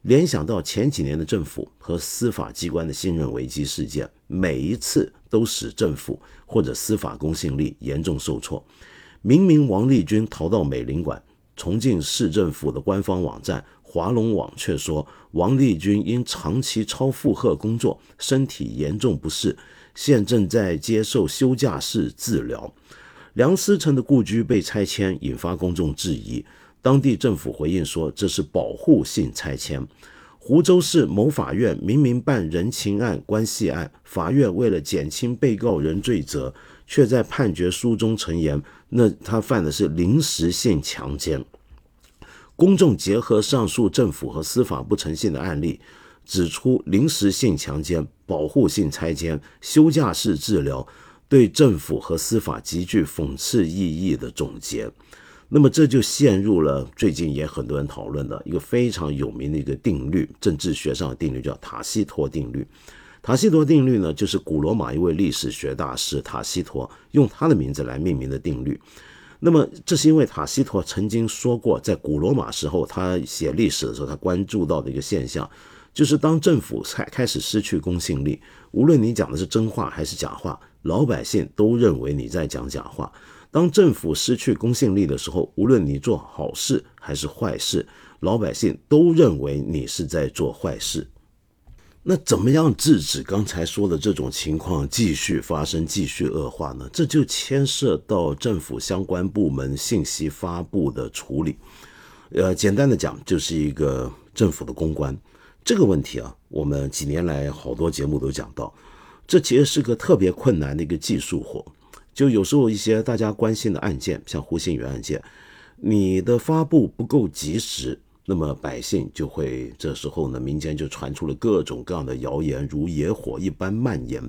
联想到前几年的政府和司法机关的信任危机事件，每一次都使政府或者司法公信力严重受挫。明明王立军逃到美领馆，重庆市政府的官方网站。华龙网却说，王立军因长期超负荷工作，身体严重不适，现正在接受休假室治疗。梁思成的故居被拆迁，引发公众质疑。当地政府回应说，这是保护性拆迁。湖州市某法院明明办人情案、关系案，法院为了减轻被告人罪责，却在判决书中陈言，那他犯的是临时性强奸。公众结合上述政府和司法不诚信的案例，指出临时性强奸、保护性拆迁、休假式治疗对政府和司法极具讽刺意义的总结。那么这就陷入了最近也很多人讨论的一个非常有名的一个定律，政治学上的定律叫塔西佗定律。塔西佗定律呢，就是古罗马一位历史学大师塔西佗用他的名字来命名的定律。那么，这是因为塔西佗曾经说过，在古罗马时候，他写历史的时候，他关注到的一个现象，就是当政府开开始失去公信力，无论你讲的是真话还是假话，老百姓都认为你在讲假话。当政府失去公信力的时候，无论你做好事还是坏事，老百姓都认为你是在做坏事。那怎么样制止刚才说的这种情况继续发生、继续恶化呢？这就牵涉到政府相关部门信息发布的处理。呃，简单的讲，就是一个政府的公关这个问题啊。我们几年来好多节目都讲到，这其实是个特别困难的一个技术活。就有时候一些大家关心的案件，像胡鑫宇案件，你的发布不够及时。那么百姓就会这时候呢，民间就传出了各种各样的谣言，如野火一般蔓延。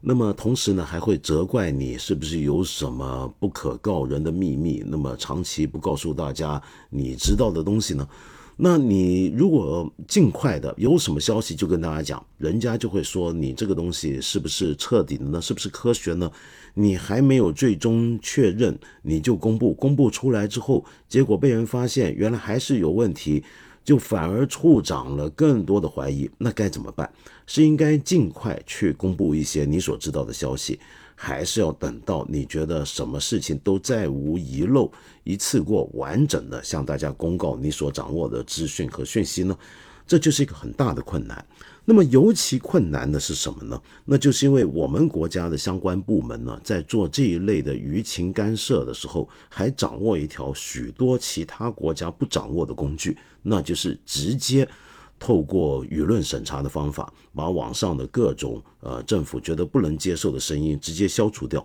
那么同时呢，还会责怪你是不是有什么不可告人的秘密，那么长期不告诉大家你知道的东西呢？那你如果尽快的有什么消息就跟大家讲，人家就会说你这个东西是不是彻底的呢？是不是科学呢？你还没有最终确认，你就公布，公布出来之后，结果被人发现，原来还是有问题，就反而助长了更多的怀疑。那该怎么办？是应该尽快去公布一些你所知道的消息，还是要等到你觉得什么事情都再无遗漏，一次过完整的向大家公告你所掌握的资讯和讯息呢？这就是一个很大的困难。那么尤其困难的是什么呢？那就是因为我们国家的相关部门呢，在做这一类的舆情干涉的时候，还掌握一条许多其他国家不掌握的工具，那就是直接透过舆论审查的方法，把网上的各种呃政府觉得不能接受的声音直接消除掉。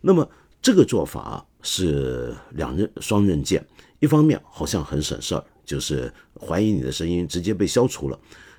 那么这个做法是两刃双刃剑，一方面好像很省事儿，就是怀疑你的声音直接被消除了。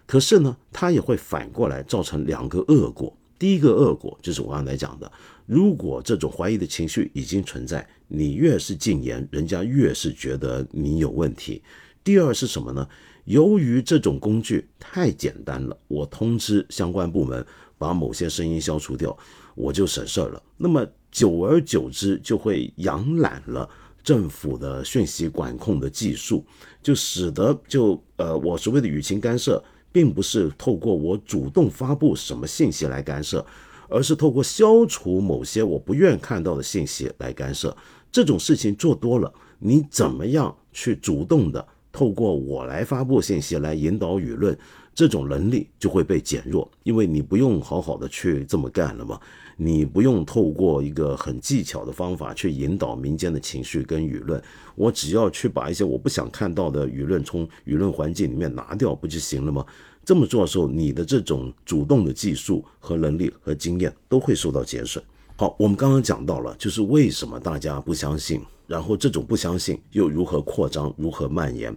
可是呢，它也会反过来造成两个恶果。第一个恶果就是我刚才讲的，如果这种怀疑的情绪已经存在，你越是禁言，人家越是觉得你有问题。第二是什么呢？由于这种工具太简单了，我通知相关部门把某些声音消除掉，我就省事儿了。那么久而久之，就会养懒了政府的讯息管控的技术，就使得就呃，我所谓的舆情干涉。并不是透过我主动发布什么信息来干涉，而是透过消除某些我不愿看到的信息来干涉。这种事情做多了，你怎么样去主动的透过我来发布信息来引导舆论，这种能力就会被减弱，因为你不用好好的去这么干了嘛。你不用透过一个很技巧的方法去引导民间的情绪跟舆论，我只要去把一些我不想看到的舆论从舆论环境里面拿掉，不就行了吗？这么做的时候，你的这种主动的技术和能力和经验都会受到减损。好，我们刚刚讲到了，就是为什么大家不相信，然后这种不相信又如何扩张、如何蔓延，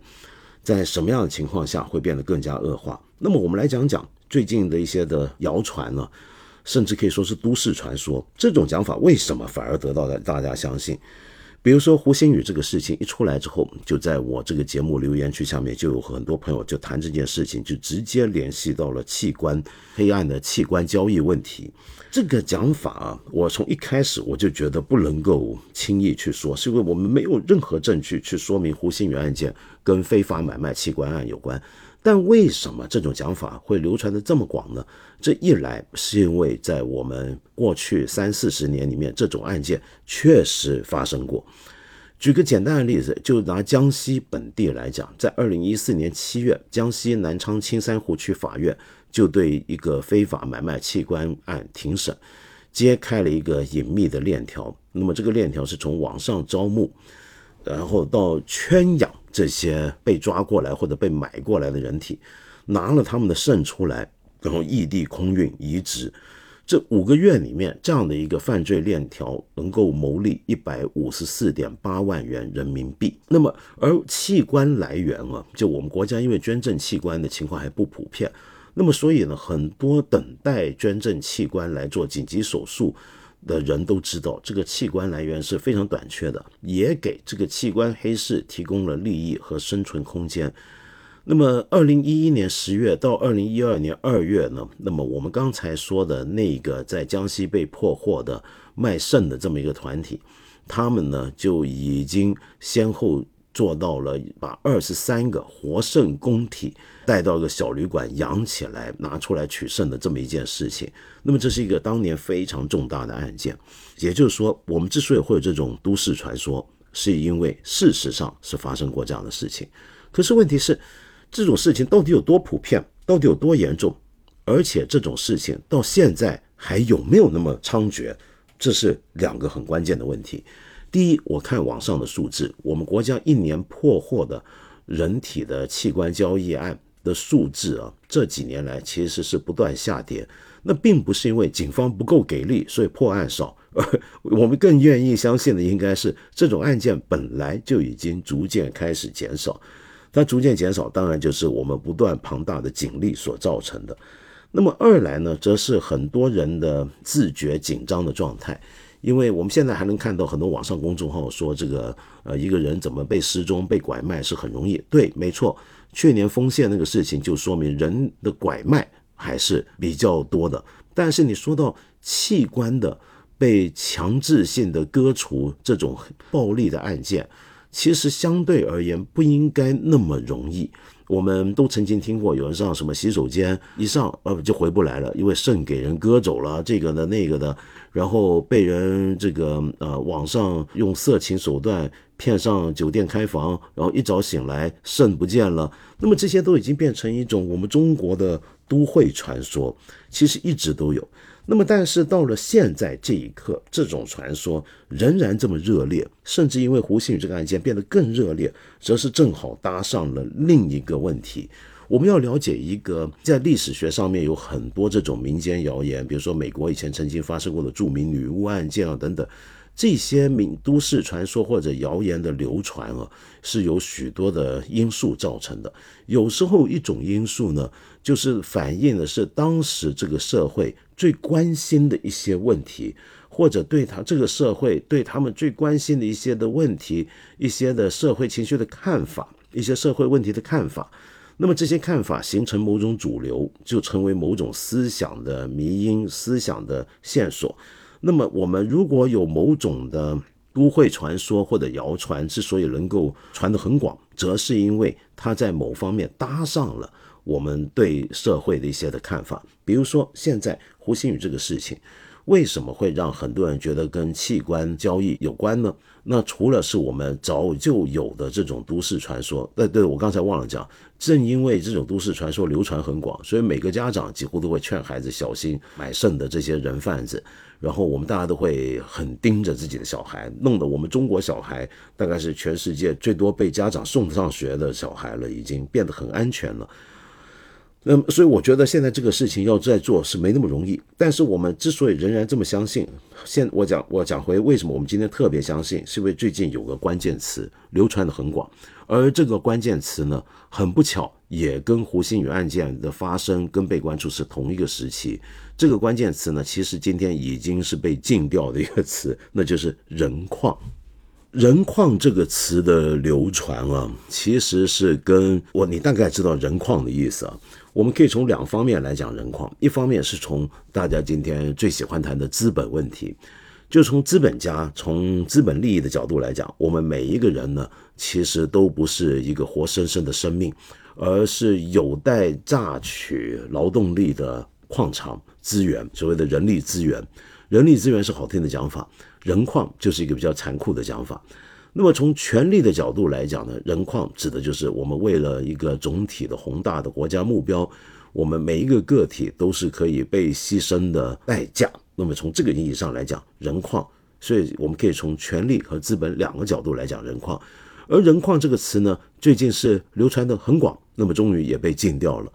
在什么样的情况下会变得更加恶化？那么我们来讲讲最近的一些的谣传呢？甚至可以说是都市传说，这种讲法为什么反而得到了大家相信？比如说胡鑫宇这个事情一出来之后，就在我这个节目留言区下面就有很多朋友就谈这件事情，就直接联系到了器官黑暗的器官交易问题。这个讲法啊，我从一开始我就觉得不能够轻易去说，是因为我们没有任何证据去说明胡鑫宇案件跟非法买卖器官案有关。但为什么这种讲法会流传的这么广呢？这一来是因为在我们过去三四十年里面，这种案件确实发生过。举个简单的例子，就拿江西本地来讲，在二零一四年七月，江西南昌青山湖区法院就对一个非法买卖器官案庭审，揭开了一个隐秘的链条。那么这个链条是从网上招募，然后到圈养这些被抓过来或者被买过来的人体，拿了他们的肾出来，然后异地空运移植。这五个月里面，这样的一个犯罪链条能够牟利一百五十四点八万元人民币。那么，而器官来源啊，就我们国家因为捐赠器官的情况还不普遍，那么所以呢，很多等待捐赠器官来做紧急手术的人都知道，这个器官来源是非常短缺的，也给这个器官黑市提供了利益和生存空间。那么，二零一一年十月到二零一二年二月呢？那么我们刚才说的那个在江西被破获的卖肾的这么一个团体，他们呢就已经先后做到了把二十三个活肾供体带到一个小旅馆养起来，拿出来取肾的这么一件事情。那么这是一个当年非常重大的案件。也就是说，我们之所以会有这种都市传说，是因为事实上是发生过这样的事情。可是问题是。这种事情到底有多普遍，到底有多严重，而且这种事情到现在还有没有那么猖獗，这是两个很关键的问题。第一，我看网上的数字，我们国家一年破获的人体的器官交易案的数字啊，这几年来其实是不断下跌。那并不是因为警方不够给力，所以破案少，而 我们更愿意相信的应该是这种案件本来就已经逐渐开始减少。它逐渐减少，当然就是我们不断庞大的警力所造成的。那么二来呢，则是很多人的自觉紧张的状态，因为我们现在还能看到很多网上公众号说这个呃一个人怎么被失踪、被拐卖是很容易。对，没错，去年丰县那个事情就说明人的拐卖还是比较多的。但是你说到器官的被强制性的割除这种暴力的案件。其实相对而言不应该那么容易。我们都曾经听过有人上什么洗手间一上呃就回不来了，因为肾给人割走了，这个的那个的，然后被人这个呃网上用色情手段骗上酒店开房，然后一早醒来肾不见了。那么这些都已经变成一种我们中国的都会传说，其实一直都有。那么，但是到了现在这一刻，这种传说仍然这么热烈，甚至因为胡鑫宇这个案件变得更热烈，则是正好搭上了另一个问题。我们要了解一个在历史学上面有很多这种民间谣言，比如说美国以前曾经发生过的著名女巫案件啊等等。这些民都市传说或者谣言的流传啊，是有许多的因素造成的。有时候一种因素呢，就是反映的是当时这个社会最关心的一些问题，或者对他这个社会对他们最关心的一些的问题，一些的社会情绪的看法，一些社会问题的看法。那么这些看法形成某种主流，就成为某种思想的迷因、思想的线索。那么，我们如果有某种的都会传说或者谣传，之所以能够传得很广，则是因为它在某方面搭上了我们对社会的一些的看法。比如说，现在胡鑫宇这个事情，为什么会让很多人觉得跟器官交易有关呢？那除了是我们早就有的这种都市传说，呃，对我刚才忘了讲，正因为这种都市传说流传很广，所以每个家长几乎都会劝孩子小心买剩的这些人贩子。然后我们大家都会很盯着自己的小孩，弄得我们中国小孩大概是全世界最多被家长送上学的小孩了，已经变得很安全了。那么，所以我觉得现在这个事情要再做是没那么容易。但是我们之所以仍然这么相信，现我讲我讲回为什么我们今天特别相信，是因为最近有个关键词流传的很广，而这个关键词呢，很不巧也跟胡鑫宇案件的发生跟被关注是同一个时期。这个关键词呢，其实今天已经是被禁掉的一个词，那就是“人矿”。人矿这个词的流传啊，其实是跟我你大概知道人矿的意思啊。我们可以从两方面来讲人矿，一方面是从大家今天最喜欢谈的资本问题，就从资本家、从资本利益的角度来讲，我们每一个人呢，其实都不是一个活生生的生命，而是有待榨取劳动力的矿场。资源，所谓的人力资源，人力资源是好听的讲法，人矿就是一个比较残酷的讲法。那么从权力的角度来讲呢，人矿指的就是我们为了一个总体的宏大的国家目标，我们每一个个体都是可以被牺牲的代价。那么从这个意义上来讲，人矿，所以我们可以从权力和资本两个角度来讲人矿。而人矿这个词呢，最近是流传的很广，那么终于也被禁掉了。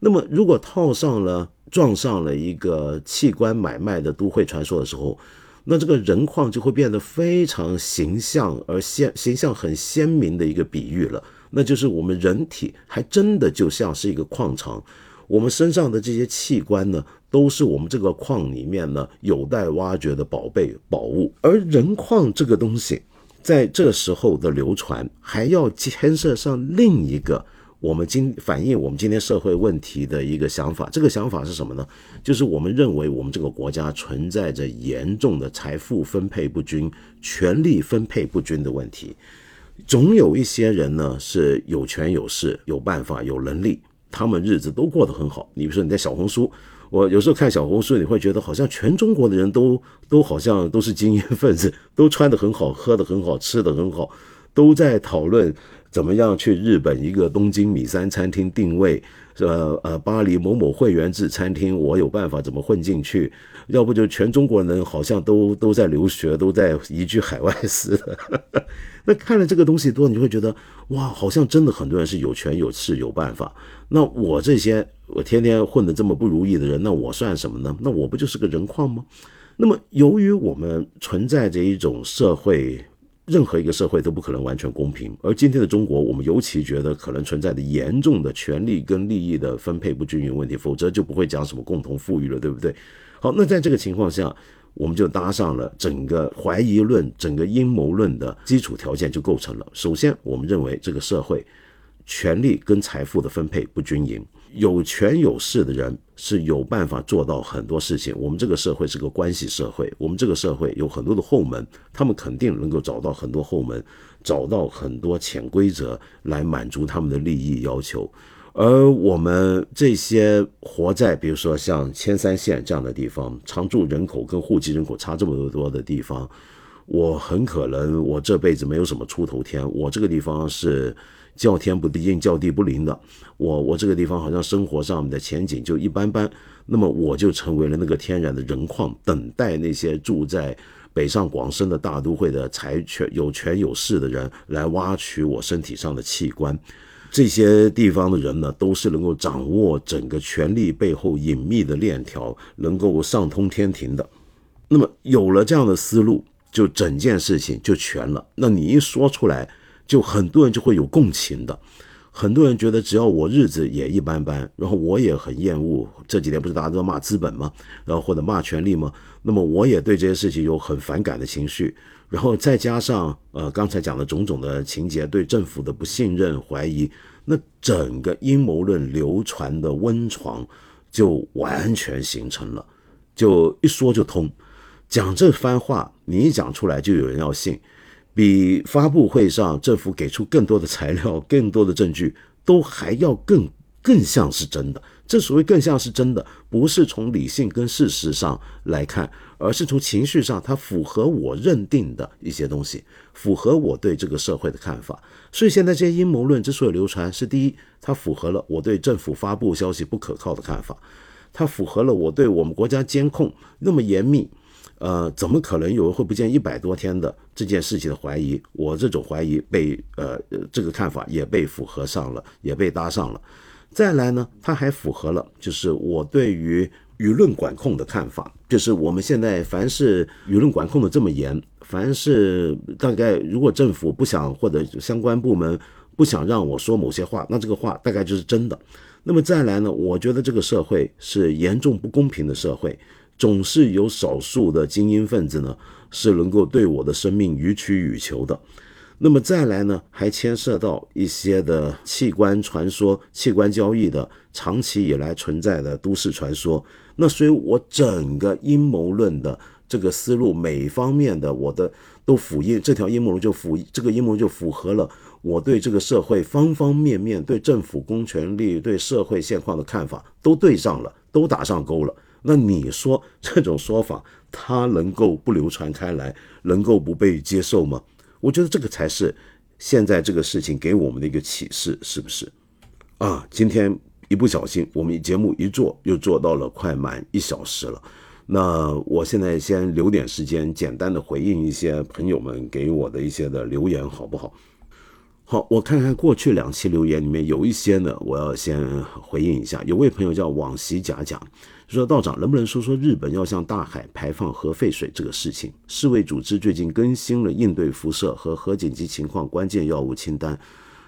那么如果套上了撞上了一个器官买卖的都会传说的时候，那这个人矿就会变得非常形象而鲜形象很鲜明的一个比喻了，那就是我们人体还真的就像是一个矿场，我们身上的这些器官呢，都是我们这个矿里面呢有待挖掘的宝贝宝物，而人矿这个东西。在这时候的流传，还要牵涉上另一个我们今反映我们今天社会问题的一个想法。这个想法是什么呢？就是我们认为我们这个国家存在着严重的财富分配不均、权力分配不均的问题。总有一些人呢是有权有势、有办法、有能力，他们日子都过得很好。你比如说你在小红书。我有时候看小红书，你会觉得好像全中国的人都都好像都是精英分子，都穿得很好，喝得很好，吃得很好，都在讨论怎么样去日本一个东京米三餐厅定位，呃呃，巴黎某某会员制餐厅，我有办法怎么混进去？要不就全中国人好像都都在留学，都在移居海外似的。那看了这个东西多，你会觉得哇，好像真的很多人是有权有势有办法。那我这些。我天天混得这么不如意的人，那我算什么呢？那我不就是个人矿吗？那么，由于我们存在着一种社会，任何一个社会都不可能完全公平。而今天的中国，我们尤其觉得可能存在的严重的权利跟利益的分配不均匀问题，否则就不会讲什么共同富裕了，对不对？好，那在这个情况下，我们就搭上了整个怀疑论、整个阴谋论的基础条件就构成了。首先，我们认为这个社会权力跟财富的分配不均匀。有权有势的人是有办法做到很多事情。我们这个社会是个关系社会，我们这个社会有很多的后门，他们肯定能够找到很多后门，找到很多潜规则来满足他们的利益要求。而我们这些活在比如说像千山县这样的地方，常住人口跟户籍人口差这么多多的地方，我很可能我这辈子没有什么出头天。我这个地方是。叫天不地应，叫地不灵的，我我这个地方好像生活上面的前景就一般般，那么我就成为了那个天然的人矿，等待那些住在北上广深的大都会的财权有权有势的人来挖取我身体上的器官。这些地方的人呢，都是能够掌握整个权力背后隐秘的链条，能够上通天庭的。那么有了这样的思路，就整件事情就全了。那你一说出来。就很多人就会有共情的，很多人觉得只要我日子也一般般，然后我也很厌恶这几天不是大家都骂资本吗？然后或者骂权力吗？那么我也对这些事情有很反感的情绪，然后再加上呃刚才讲的种种的情节，对政府的不信任、怀疑，那整个阴谋论流传的温床就完全形成了，就一说就通，讲这番话你一讲出来就有人要信。比发布会上政府给出更多的材料、更多的证据，都还要更更像是真的。这所谓更像是真的，不是从理性跟事实上来看，而是从情绪上，它符合我认定的一些东西，符合我对这个社会的看法。所以现在这些阴谋论之所以流传，是第一，它符合了我对政府发布消息不可靠的看法，它符合了我对我们国家监控那么严密。呃，怎么可能有人会不见一百多天的这件事情的怀疑？我这种怀疑被呃这个看法也被符合上了，也被搭上了。再来呢，它还符合了，就是我对于舆论管控的看法，就是我们现在凡是舆论管控的这么严，凡是大概如果政府不想或者相关部门不想让我说某些话，那这个话大概就是真的。那么再来呢，我觉得这个社会是严重不公平的社会。总是有少数的精英分子呢，是能够对我的生命予取予求的。那么再来呢，还牵涉到一些的器官传说、器官交易的长期以来存在的都市传说。那所以，我整个阴谋论的这个思路，每方面的我的都符印这条阴谋论就符这个阴谋就符合了我对这个社会方方面面、对政府公权力、对社会现况的看法都对上了，都打上钩了。那你说这种说法，它能够不流传开来，能够不被接受吗？我觉得这个才是现在这个事情给我们的一个启示，是不是？啊，今天一不小心，我们节目一做又做到了快满一小时了。那我现在先留点时间，简单的回应一些朋友们给我的一些的留言，好不好？好，我看看过去两期留言里面有一些呢，我要先回应一下。有位朋友叫往昔假假，说道长能不能说说日本要向大海排放核废水这个事情？世卫组织最近更新了应对辐射和核紧急情况关键药物清单，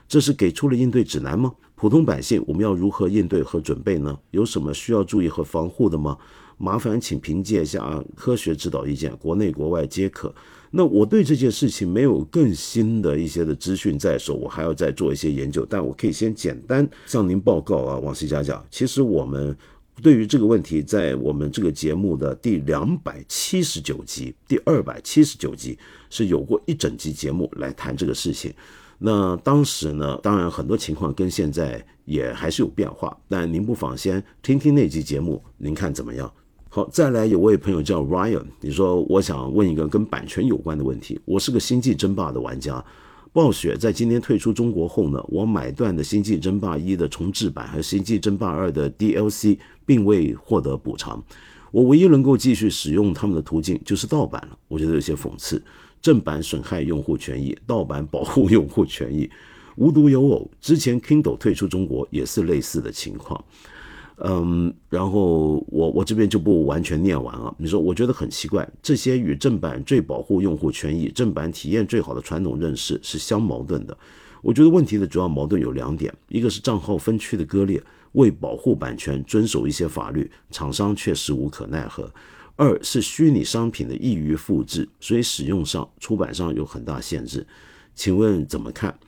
这是给出了应对指南吗？普通百姓我们要如何应对和准备呢？有什么需要注意和防护的吗？麻烦请凭借一下科学指导意见，国内国外皆可。那我对这件事情没有更新的一些的资讯在手，我还要再做一些研究。但我可以先简单向您报告啊，王西佳讲，其实我们对于这个问题，在我们这个节目的第两百七十九集、第二百七十九集是有过一整集节目来谈这个事情。那当时呢，当然很多情况跟现在也还是有变化，但您不妨先听听那集节目，您看怎么样？好，再来有位朋友叫 Ryan，你说我想问一个跟版权有关的问题。我是个星际争霸的玩家，暴雪在今天退出中国后呢，我买断的星际争霸一的重置版和星际争霸二的 DLC 并未获得补偿，我唯一能够继续使用他们的途径就是盗版了。我觉得有些讽刺，正版损害用户权益，盗版保护用户权益，无独有偶，之前 Kindle 退出中国也是类似的情况。嗯，然后我我这边就不完全念完了。你说，我觉得很奇怪，这些与正版最保护用户权益、正版体验最好的传统认识是相矛盾的。我觉得问题的主要矛盾有两点：一个是账号分区的割裂，为保护版权遵守一些法律，厂商确实无可奈何；二是虚拟商品的易于复制，所以使用上出版上有很大限制。请问怎么看？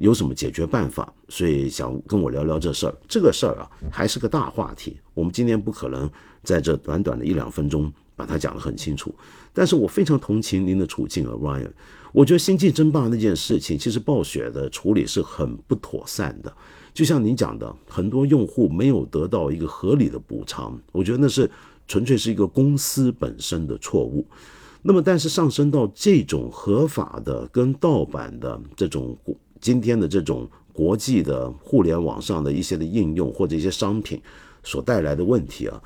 有什么解决办法？所以想跟我聊聊这事儿。这个事儿啊，还是个大话题。我们今天不可能在这短短的一两分钟把它讲得很清楚。但是我非常同情您的处境啊，Ryan。我觉得星际争霸那件事情，其实暴雪的处理是很不妥善的。就像您讲的，很多用户没有得到一个合理的补偿，我觉得那是纯粹是一个公司本身的错误。那么，但是上升到这种合法的跟盗版的这种。今天的这种国际的互联网上的一些的应用或者一些商品所带来的问题啊，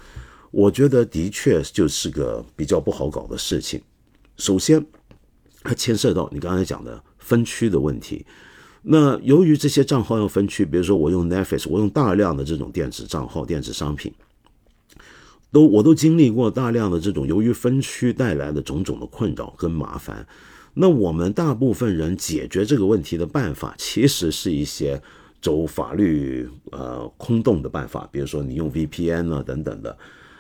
我觉得的确就是个比较不好搞的事情。首先，它牵涉到你刚才讲的分区的问题。那由于这些账号要分区，比如说我用 Netflix，我用大量的这种电子账号、电子商品，都我都经历过大量的这种由于分区带来的种种的困扰跟麻烦。那我们大部分人解决这个问题的办法，其实是一些走法律呃空洞的办法，比如说你用 VPN 啊等等的，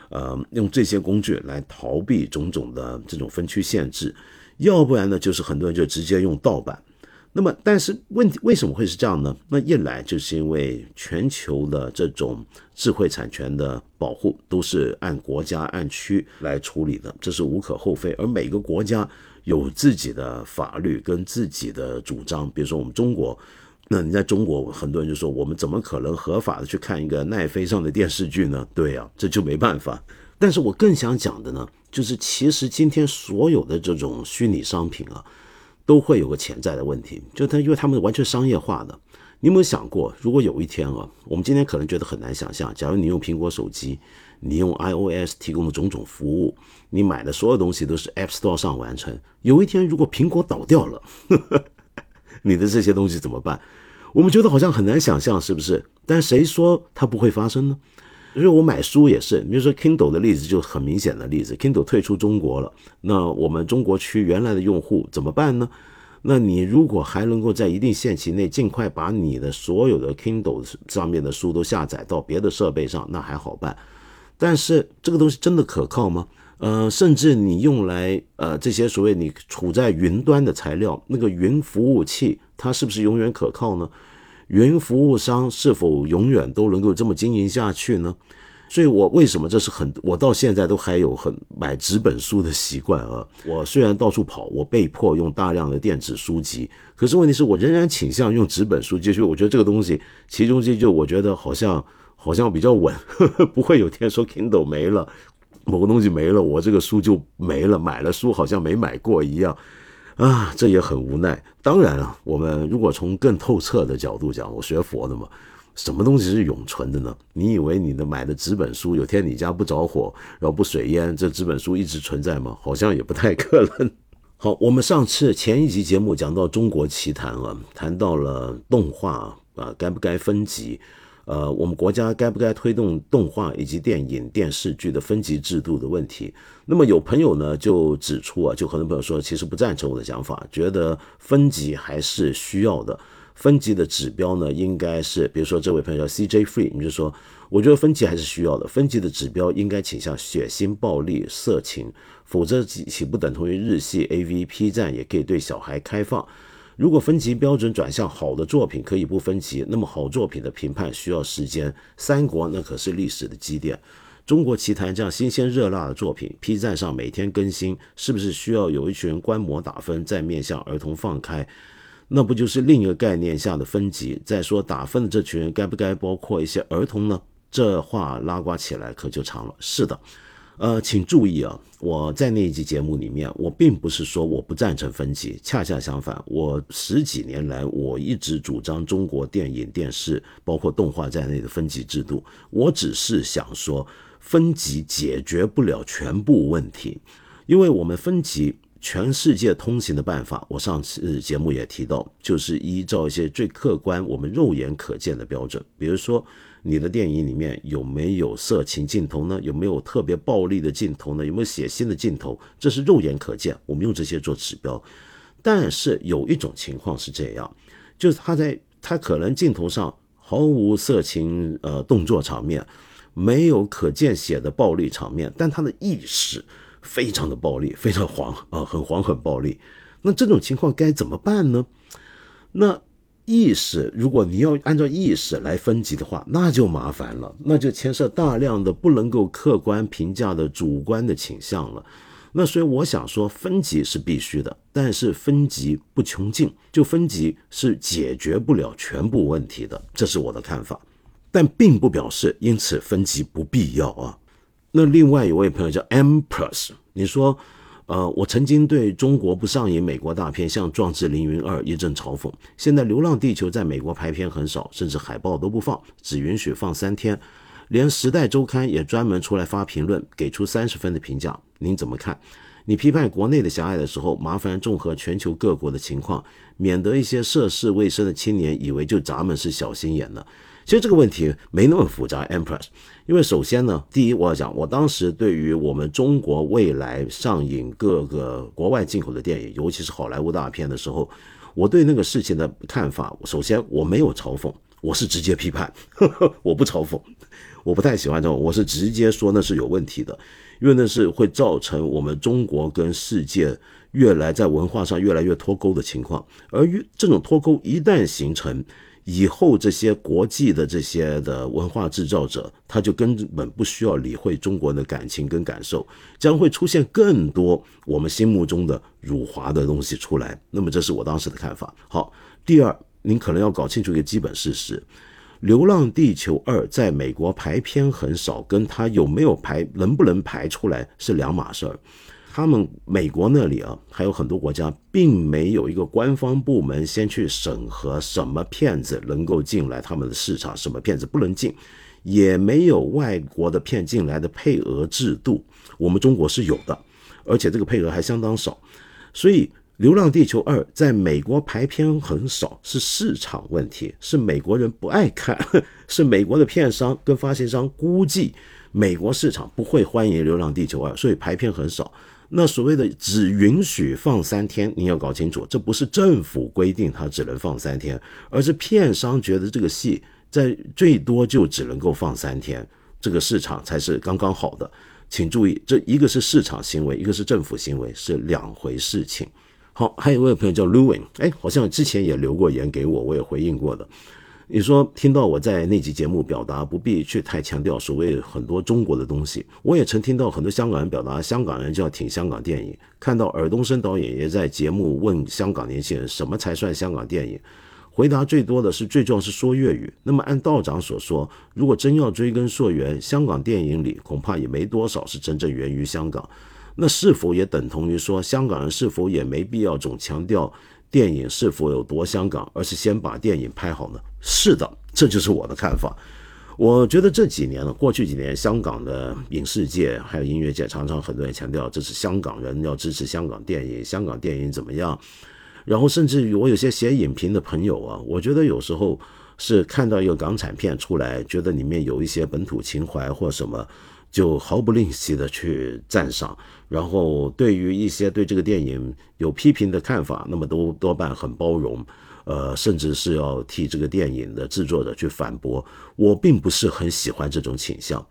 呃，用这些工具来逃避种种的这种分区限制，要不然呢，就是很多人就直接用盗版。那么，但是问题为什么会是这样呢？那一来就是因为全球的这种智慧产权的保护都是按国家按区来处理的，这是无可厚非，而每个国家。有自己的法律跟自己的主张，比如说我们中国，那你在中国很多人就说，我们怎么可能合法的去看一个奈飞上的电视剧呢？对呀，这就没办法。但是我更想讲的呢，就是其实今天所有的这种虚拟商品啊，都会有个潜在的问题，就它因为它们完全商业化的。你有没有想过，如果有一天啊，我们今天可能觉得很难想象，假如你用苹果手机。你用 iOS 提供的种种服务，你买的所有东西都是 App Store 上完成。有一天如果苹果倒掉了，你的这些东西怎么办？我们觉得好像很难想象，是不是？但谁说它不会发生呢？因为我买书也是，比如说 Kindle 的例子就很明显的例子，Kindle 退出中国了，那我们中国区原来的用户怎么办呢？那你如果还能够在一定限期内尽快把你的所有的 Kindle 上面的书都下载到别的设备上，那还好办。但是这个东西真的可靠吗？呃，甚至你用来呃这些所谓你处在云端的材料，那个云服务器它是不是永远可靠呢？云服务商是否永远都能够这么经营下去呢？所以我为什么这是很我到现在都还有很买纸本书的习惯啊？我虽然到处跑，我被迫用大量的电子书籍，可是问题是我仍然倾向用纸本书，就是我觉得这个东西其中之就我觉得好像。好像比较稳，不会有天说 Kindle 没了，某个东西没了，我这个书就没了，买了书好像没买过一样，啊，这也很无奈。当然了，我们如果从更透彻的角度讲，我学佛的嘛，什么东西是永存的呢？你以为你的买的纸本书，有天你家不着火，然后不水淹，这纸本书一直存在吗？好像也不太可能。好，我们上次前一集节目讲到中国奇谈啊，谈到了动画啊，该不该分级？呃，我们国家该不该推动动画以及电影电视剧的分级制度的问题？那么有朋友呢就指出啊，就很多朋友说，其实不赞成我的想法，觉得分级还是需要的。分级的指标呢，应该是，比如说这位朋友叫 CJ Free，你就说，我觉得分级还是需要的。分级的指标应该倾向血腥、暴力、色情，否则岂不等同于日系 AV、P 站也可以对小孩开放？如果分级标准转向好的作品可以不分级，那么好作品的评判需要时间。三国那可是历史的积淀，中国奇谭这样新鲜热辣的作品，P 站上每天更新，是不是需要有一群人观摩打分，再面向儿童放开？那不就是另一个概念下的分级？再说打分的这群人该不该包括一些儿童呢？这话拉呱起来可就长了。是的。呃，请注意啊！我在那一集节目里面，我并不是说我不赞成分级，恰恰相反，我十几年来我一直主张中国电影、电视，包括动画在内的分级制度。我只是想说，分级解决不了全部问题，因为我们分级，全世界通行的办法，我上次节目也提到，就是依照一些最客观、我们肉眼可见的标准，比如说。你的电影里面有没有色情镜头呢？有没有特别暴力的镜头呢？有没有血腥的镜头？这是肉眼可见，我们用这些做指标。但是有一种情况是这样，就是他在他可能镜头上毫无色情呃动作场面，没有可见血的暴力场面，但他的意识非常的暴力，非常黄啊，很黄很暴力。那这种情况该怎么办呢？那？意识，如果你要按照意识来分级的话，那就麻烦了，那就牵涉大量的不能够客观评价的主观的倾向了。那所以我想说，分级是必须的，但是分级不穷尽，就分级是解决不了全部问题的，这是我的看法。但并不表示因此分级不必要啊。那另外一位朋友叫 Empress，你说。呃，我曾经对中国不上映美国大片像《壮志凌云二》一阵嘲讽。现在《流浪地球》在美国排片很少，甚至海报都不放，只允许放三天。连《时代周刊》也专门出来发评论，给出三十分的评价。您怎么看？你批判国内的狭隘的时候，麻烦综合全球各国的情况，免得一些涉世未深的青年以为就咱们是小心眼了。其实这个问题没那么复杂，Empress。因为首先呢，第一我要讲，我当时对于我们中国未来上映各个国外进口的电影，尤其是好莱坞大片的时候，我对那个事情的看法，首先我没有嘲讽，我是直接批判，我不嘲讽，我不太喜欢这种，我是直接说那是有问题的，因为那是会造成我们中国跟世界越来在文化上越来越脱钩的情况，而越这种脱钩一旦形成。以后这些国际的这些的文化制造者，他就根本不需要理会中国人的感情跟感受，将会出现更多我们心目中的辱华的东西出来。那么这是我当时的看法。好，第二，您可能要搞清楚一个基本事实：《流浪地球二》在美国排片很少，跟它有没有排、能不能排出来是两码事儿。他们美国那里啊，还有很多国家，并没有一个官方部门先去审核什么片子能够进来他们的市场，什么片子不能进，也没有外国的片进来的配额制度。我们中国是有的，而且这个配额还相当少。所以《流浪地球二》在美国排片很少，是市场问题，是美国人不爱看，是美国的片商跟发行商估计美国市场不会欢迎《流浪地球二》，所以排片很少。那所谓的只允许放三天，你要搞清楚，这不是政府规定它只能放三天，而是片商觉得这个戏在最多就只能够放三天，这个市场才是刚刚好的。请注意，这一个是市场行为，一个是政府行为，是两回事情。好，还有一位朋友叫 Louis，哎，好像之前也留过言给我，我也回应过的。你说听到我在那集节目表达不必去太强调所谓很多中国的东西，我也曾听到很多香港人表达香港人就要挺香港电影。看到尔冬升导演也在节目问香港年轻人什么才算香港电影，回答最多的是最重要是说粤语。那么按道长所说，如果真要追根溯源，香港电影里恐怕也没多少是真正源于香港。那是否也等同于说香港人是否也没必要总强调？电影是否有多香港，而是先把电影拍好呢？是的，这就是我的看法。我觉得这几年呢，过去几年，香港的影视界还有音乐界，常常很多人强调这是香港人要支持香港电影，香港电影怎么样？然后甚至于我有些写影评的朋友啊，我觉得有时候是看到一个港产片出来，觉得里面有一些本土情怀或什么，就毫不吝惜的去赞赏。然后对于一些对这个电影有批评的看法，那么都多半很包容。呃，甚至是要替这个电影的制作者去反驳，我并不是很喜欢这种倾向。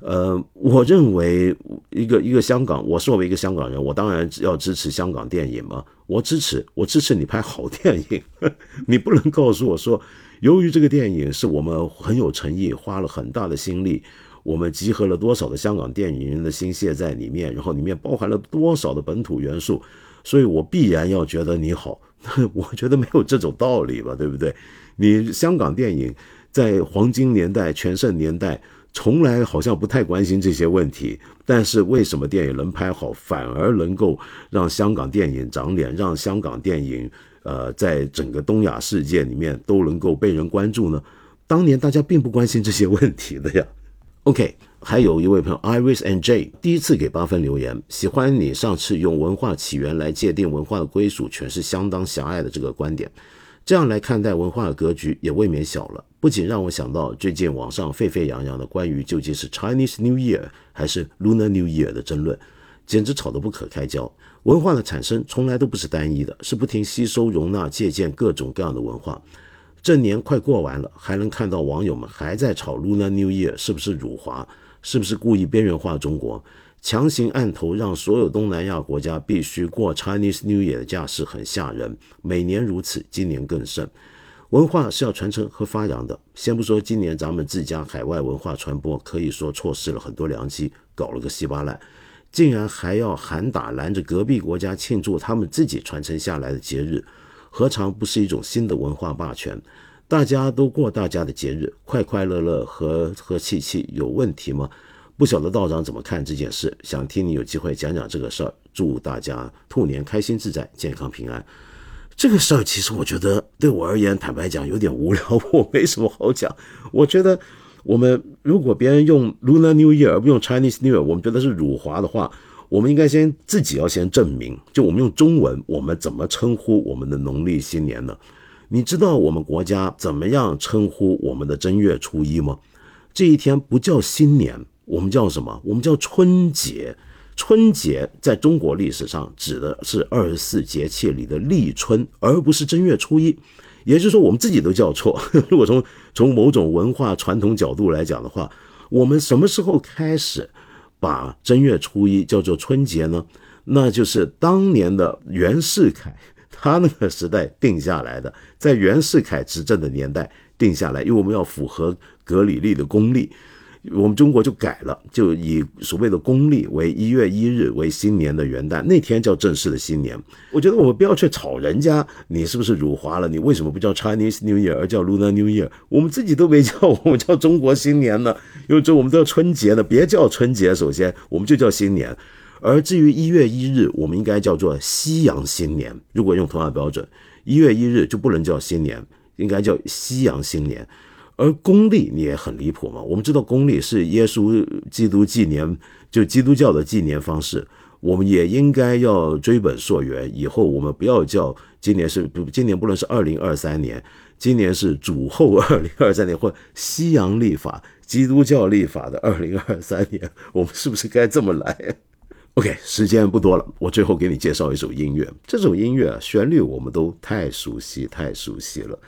呃，我认为一个一个香港，我作为一个香港人，我当然要支持香港电影嘛。我支持，我支持你拍好电影。你不能告诉我说，由于这个电影是我们很有诚意，花了很大的心力，我们集合了多少的香港电影人的心血在里面，然后里面包含了多少的本土元素，所以我必然要觉得你好。我觉得没有这种道理吧，对不对？你香港电影在黄金年代、全盛年代，从来好像不太关心这些问题。但是为什么电影能拍好，反而能够让香港电影长脸，让香港电影呃在整个东亚世界里面都能够被人关注呢？当年大家并不关心这些问题的呀。OK。还有一位朋友 Iris and J 第一次给八分留言，喜欢你上次用文化起源来界定文化的归属权是相当狭隘的这个观点，这样来看待文化的格局也未免小了。不仅让我想到最近网上沸沸扬扬的关于究竟是 Chinese New Year 还是 Lunar New Year 的争论，简直吵得不可开交。文化的产生从来都不是单一的，是不停吸收、容纳、借鉴各种各样的文化。这年快过完了，还能看到网友们还在吵 Lunar New Year 是不是辱华？是不是故意边缘化中国，强行按头让所有东南亚国家必须过 Chinese New Year 的架势很吓人。每年如此，今年更甚。文化是要传承和发扬的，先不说今年咱们自家海外文化传播可以说错失了很多良机，搞了个稀巴烂，竟然还要喊打拦着隔壁国家庆祝他们自己传承下来的节日，何尝不是一种新的文化霸权？大家都过大家的节日，快快乐乐、和和气气，有问题吗？不晓得道长怎么看这件事，想听你有机会讲讲这个事儿。祝大家兔年开心自在、健康平安。这个事儿其实我觉得对我而言，坦白讲有点无聊，我没什么好讲。我觉得我们如果别人用 Lunar New Year 而不用 Chinese New Year，我们觉得是辱华的话，我们应该先自己要先证明，就我们用中文，我们怎么称呼我们的农历新年呢？你知道我们国家怎么样称呼我们的正月初一吗？这一天不叫新年，我们叫什么？我们叫春节。春节在中国历史上指的是二十四节气里的立春，而不是正月初一。也就是说，我们自己都叫错。如果从从某种文化传统角度来讲的话，我们什么时候开始把正月初一叫做春节呢？那就是当年的袁世凯。他那个时代定下来的，在袁世凯执政的年代定下来，因为我们要符合格里历的公历，我们中国就改了，就以所谓的公历为一月一日为新年的元旦，那天叫正式的新年。我觉得我们不要去吵人家，你是不是辱华了？你为什么不叫 Chinese New Year 而叫 Lunar New Year？我们自己都没叫，我们叫中国新年呢，因为这我们都叫春节呢，别叫春节，首先我们就叫新年。而至于一月一日，我们应该叫做西洋新年。如果用同样的标准，一月一日就不能叫新年，应该叫西洋新年。而公历你也很离谱嘛？我们知道公历是耶稣基督纪年，就基督教的纪年方式，我们也应该要追本溯源。以后我们不要叫今年是不，今年不能是二零二三年，今年是主后二零二三年或西洋历法、基督教历法的二零二三年，我们是不是该这么来？OK，时间不多了，我最后给你介绍一首音乐。这首音乐旋律我们都太熟悉，太熟悉了。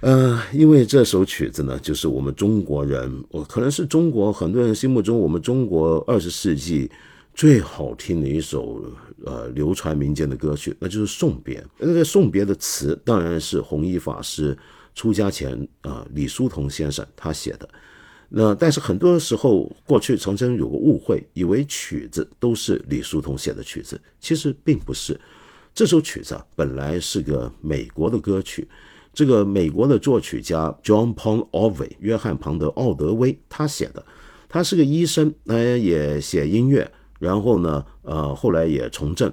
呃，因为这首曲子呢，就是我们中国人，我可能是中国很多人心目中我们中国二十世纪最好听的一首呃流传民间的歌曲，那就是送别。那个送别的词当然是弘一法师出家前啊李叔同先生他写的。那但是很多时候，过去曾经有个误会，以为曲子都是李叔同写的曲子，其实并不是。这首曲子本来是个美国的歌曲，这个美国的作曲家 John p o n o v e 约翰庞德奥德威他写的，他是个医生，呃，也写音乐，然后呢，呃，后来也从政。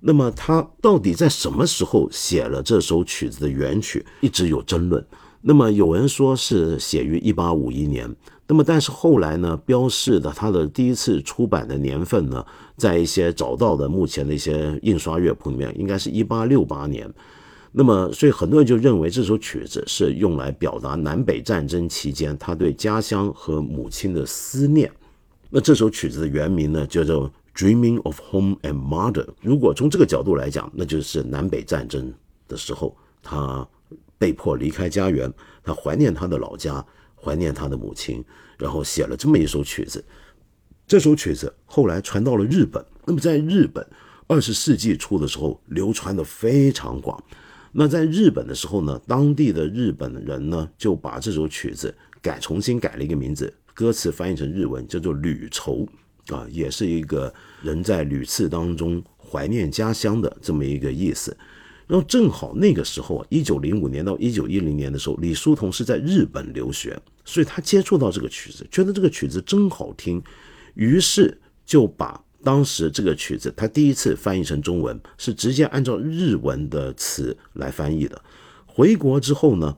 那么他到底在什么时候写了这首曲子的原曲，一直有争论。那么有人说是写于一八五一年，那么但是后来呢，标示的他的第一次出版的年份呢，在一些找到的目前的一些印刷乐谱里面，应该是一八六八年。那么所以很多人就认为这首曲子是用来表达南北战争期间他对家乡和母亲的思念。那这首曲子的原名呢，叫做《Dreaming of Home and Mother》。如果从这个角度来讲，那就是南北战争的时候他。被迫离开家园，他怀念他的老家，怀念他的母亲，然后写了这么一首曲子。这首曲子后来传到了日本，那么在日本，二十世纪初的时候流传的非常广。那在日本的时候呢，当地的日本人呢就把这首曲子改，重新改了一个名字，歌词翻译成日文叫做《旅愁》，啊，也是一个人在屡次当中怀念家乡的这么一个意思。然后正好那个时候啊，一九零五年到一九一零年的时候，李叔同是在日本留学，所以他接触到这个曲子，觉得这个曲子真好听，于是就把当时这个曲子他第一次翻译成中文，是直接按照日文的词来翻译的。回国之后呢，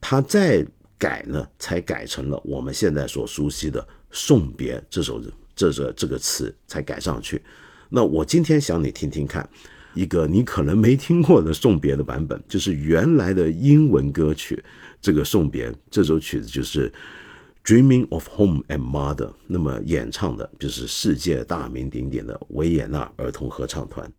他再改呢，才改成了我们现在所熟悉的《送别》这首这这这个词才改上去。那我今天想你听听看。一个你可能没听过的送别的版本，就是原来的英文歌曲。这个送别这首曲子就是《Dreaming of Home and Mother》，那么演唱的就是世界大名鼎鼎的维也纳儿童合唱团。